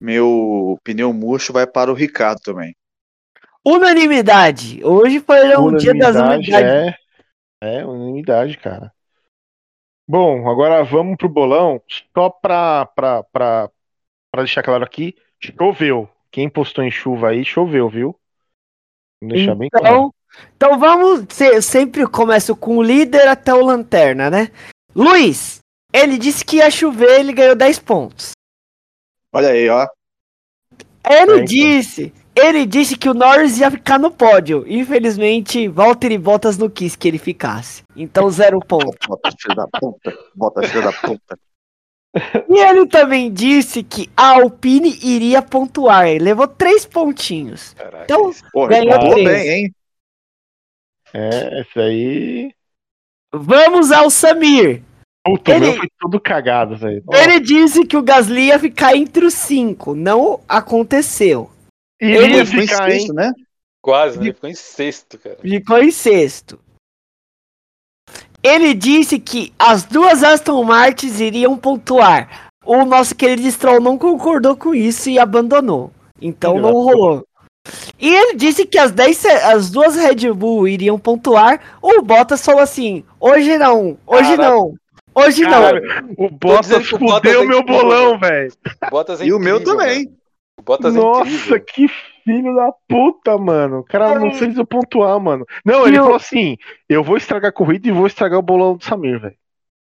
meu pneu murcho vai para o Ricardo também. Unanimidade. Hoje foi um dia das Unanimidade, unanimidades. É, é, unanimidade, cara. Bom, agora vamos pro bolão. Só pra, pra, pra, pra deixar claro aqui, choveu. Quem postou em chuva aí, choveu, viu? Deixar bem claro. Então, então vamos. se- sempre começo com o líder até o lanterna, né? Luiz, ele disse que ia chover, ele ganhou 10 pontos. Olha aí, ó. Ele É, então. disse. Ele disse que o Norris ia ficar no pódio. Infelizmente, Valtteri Bottas não quis que ele ficasse. Então, zero ponto. Bota filho da puta. Bota filho da puta. E ele também disse que a Alpine iria pontuar. Ele levou três pontinhos. Caraca, Então, isso- Pô, Ganhou três. bem, hein? É, esse aí. Vamos ao Samir. Puta, Ele- meu foi tudo cagado, velho. Ele disse que o Gasly ia ficar entre os cinco. Não aconteceu. Iria Ele ficou em sexto, né? Quase, né? Ele ficou em sexto, cara. Ficou em sexto. Ele disse que as duas Aston Martins iriam pontuar. O nosso querido Stroll não concordou com isso e abandonou. Então não rolou. E ele disse que as, 10, se- as duas Red Bull iriam pontuar. O Bottas falou assim: hoje não, hoje Caraca. não, hoje não. O Bottas dizendo que o Bottas fudeu é meu bolão, velho. É E o meu também. mano. O Bottas é Nossa, incrível. que filho da puta, mano. O cara não fez eu pontuar, mano. Não, E ele o- falou assim: eu vou estragar a corrida e vou estragar o bolão do Samir, velho.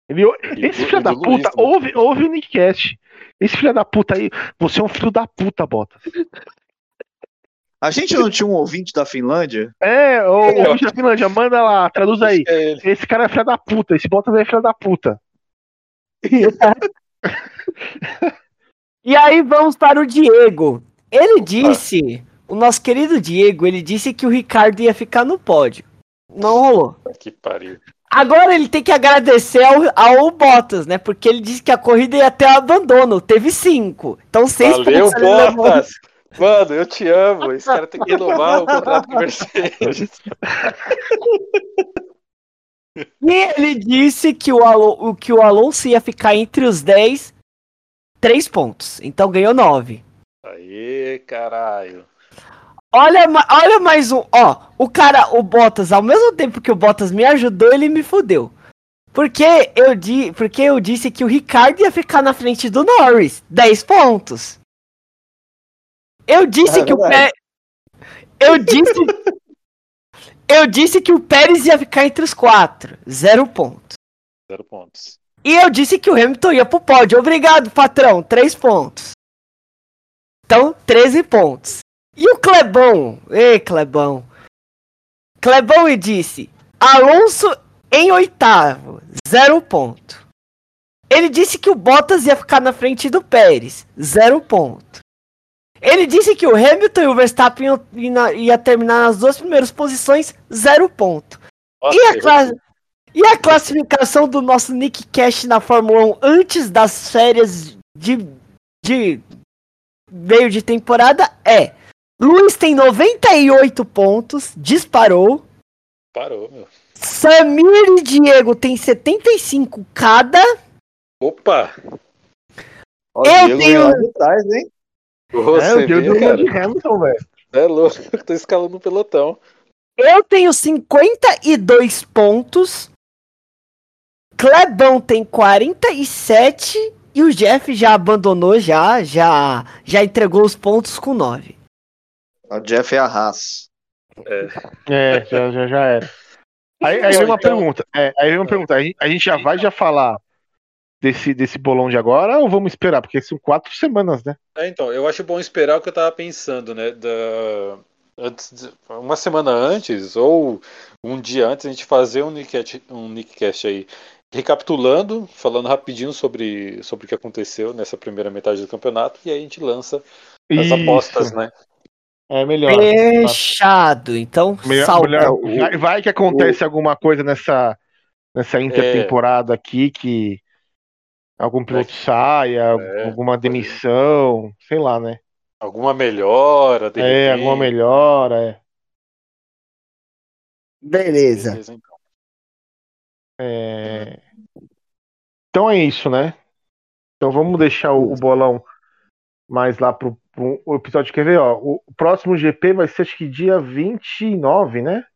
Ele, esse do- filho da Luiz, puta, né? ouve, ouve o Nickcast. Esse filho da puta aí, você é um filho da puta, Bottas. A gente não tinha um ouvinte da Finlândia? É, ô, É, bicho da Finlândia, manda lá, traduz aí. É. Esse cara é filho da puta, esse Bottas é filho da puta. <laughs> E aí vamos para o Diego. Ele disse, o nosso querido Diego, ele disse que o Ricardo ia ficar no pódio. Não rolou. Que pariu. Agora ele tem que agradecer ao, ao Bottas, né? Porque ele disse que a corrida ia ter abandono. Teve cinco. Então seis Valeu, pontos ele levou. Bottas! Mano, eu te amo. Esse cara tem que renovar o contrato com o Mercedes. <laughs> E ele disse que o, Alo, que o Alonso ia ficar entre os 10, três pontos. Então ganhou nove. Aê, caralho. Olha, olha mais um. Ó, o cara, o Bottas, ao mesmo tempo que o Bottas me ajudou, ele me fudeu. Porque eu, di, porque eu disse que o Ricardo ia ficar na frente do Norris. 10 pontos. Eu disse É que o. Pé. Eu disse. <laughs> eu disse que o Pérez ia ficar entre os quatro. Zero pontos. Zero pontos. E eu disse que o Hamilton ia pro pódio. Obrigado, patrão. Três pontos. Então, 13 pontos. E o Clebão? Ei, Clebão. Clebão e disse: Alonso em oitavo, zero ponto. Ele disse que o Bottas ia ficar na frente do Pérez, zero ponto. Ele disse que o Hamilton e o Verstappen iam- ia, terminar nas duas primeiras posições, zero ponto. Nossa, E a, errou cla- e a classificação do nosso Nick Cash na Fórmula 1 antes das férias de, de meio de temporada é: Luiz tem 98 pontos, disparou. Parou, meu. Samir e Diego tem 75 cada. Opa! Ó, o Eu Diego tenho- lá de trás, hein? Você é, o vê, cara. de Hamilton, velho. É louco, <laughs> tô escalando um pelotão. Eu tenho 52 pontos. Clebão tem 47 E o Jeff já abandonou, já, já, já entregou os pontos com 9. O Jeff é a Haas. É, já, já, já era. Aí, aí vem uma Então- pergunta. É, aí vem uma pergunta. A gente, já vai já falar desse, desse bolão de agora ou vamos esperar? Porque são quatro semanas, né? É, então, eu acho bom esperar o que eu tava pensando, né? Da... Antes de- Uma semana antes, ou um dia antes, a gente fazer um Nickcast, um Nickcast aí, recapitulando, falando rapidinho sobre, sobre o que aconteceu nessa primeira metade do campeonato, e aí a gente lança as Isso. apostas, né? É melhor. Fechado. Então, Melhor- o- vai, vai que acontece alguma coisa nessa, nessa intertemporada aqui que algum piloto saia, É, alguma demissão, sei lá, né? Alguma melhora, É, alguma melhora. É. Beleza. Beleza, então. É, Então é isso, né? Então vamos deixar o, o bolão mais lá pro, pro o episódio. Quer ver, ó? O, o próximo GP vai ser acho que dia 29, né?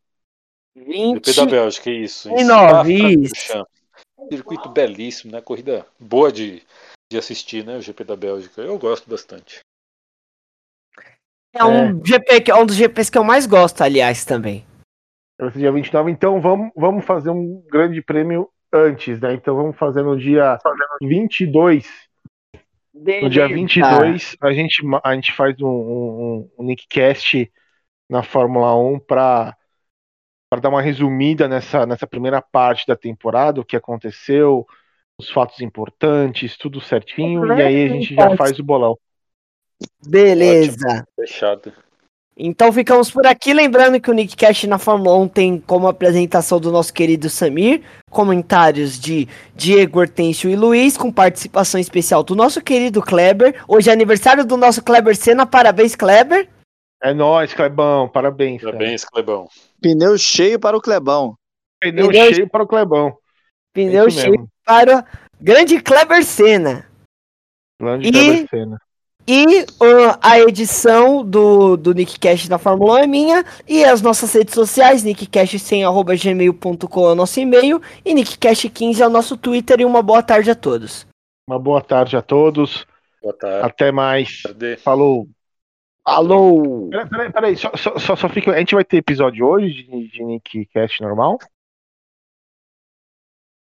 20. GP da Bélgica, isso. E em nove, Spa-Francorchamps. Circuito belíssimo, né? Corrida boa de, de assistir, né? O GP da Bélgica. Eu gosto bastante. É um GP que é um dos GPs que eu mais gosto, aliás, também. Vai ser dia 29. Então vamos, vamos fazer um grande prêmio antes, né? Então vamos fazer no dia 22. No dia 22, a gente, a gente faz um, um, um Nickcast na Fórmula 1 para dar uma resumida nessa, nessa primeira parte da temporada, o que aconteceu, os fatos importantes, tudo certinho, e aí a gente já faz o bolão. Beleza. Fechado. Então ficamos por aqui. Lembrando que o Nick Cash na Fórmula 1 tem como apresentação do nosso querido Samir, comentários de Diego, Hortêncio e Luiz, com participação especial do nosso querido Kleber. Hoje é aniversário do nosso Kleber Senna. Parabéns, Kleber. É nóis, Clebão, parabéns. cara. Parabéns, Clebão. Pneu cheio para o Clebão. Pneu Pneu cheio para o Clebão. Pneu É cheio mesmo. para o grande Kleber Senna. Grande E- Kleber Senna. E uh, a edição do, do Nick Cash da Fórmula 1 é minha. E as nossas redes sociais, nickcash100.gmail.com é o nosso e-mail. E nickcash15 é o nosso Twitter. E uma boa tarde a todos. Uma boa tarde a todos. Boa tarde. Até mais. Cadê? Falou. Falou! Peraí, peraí, peraí. Só, só, só, só fica. A gente vai ter episódio hoje de, de Nick Cast normal?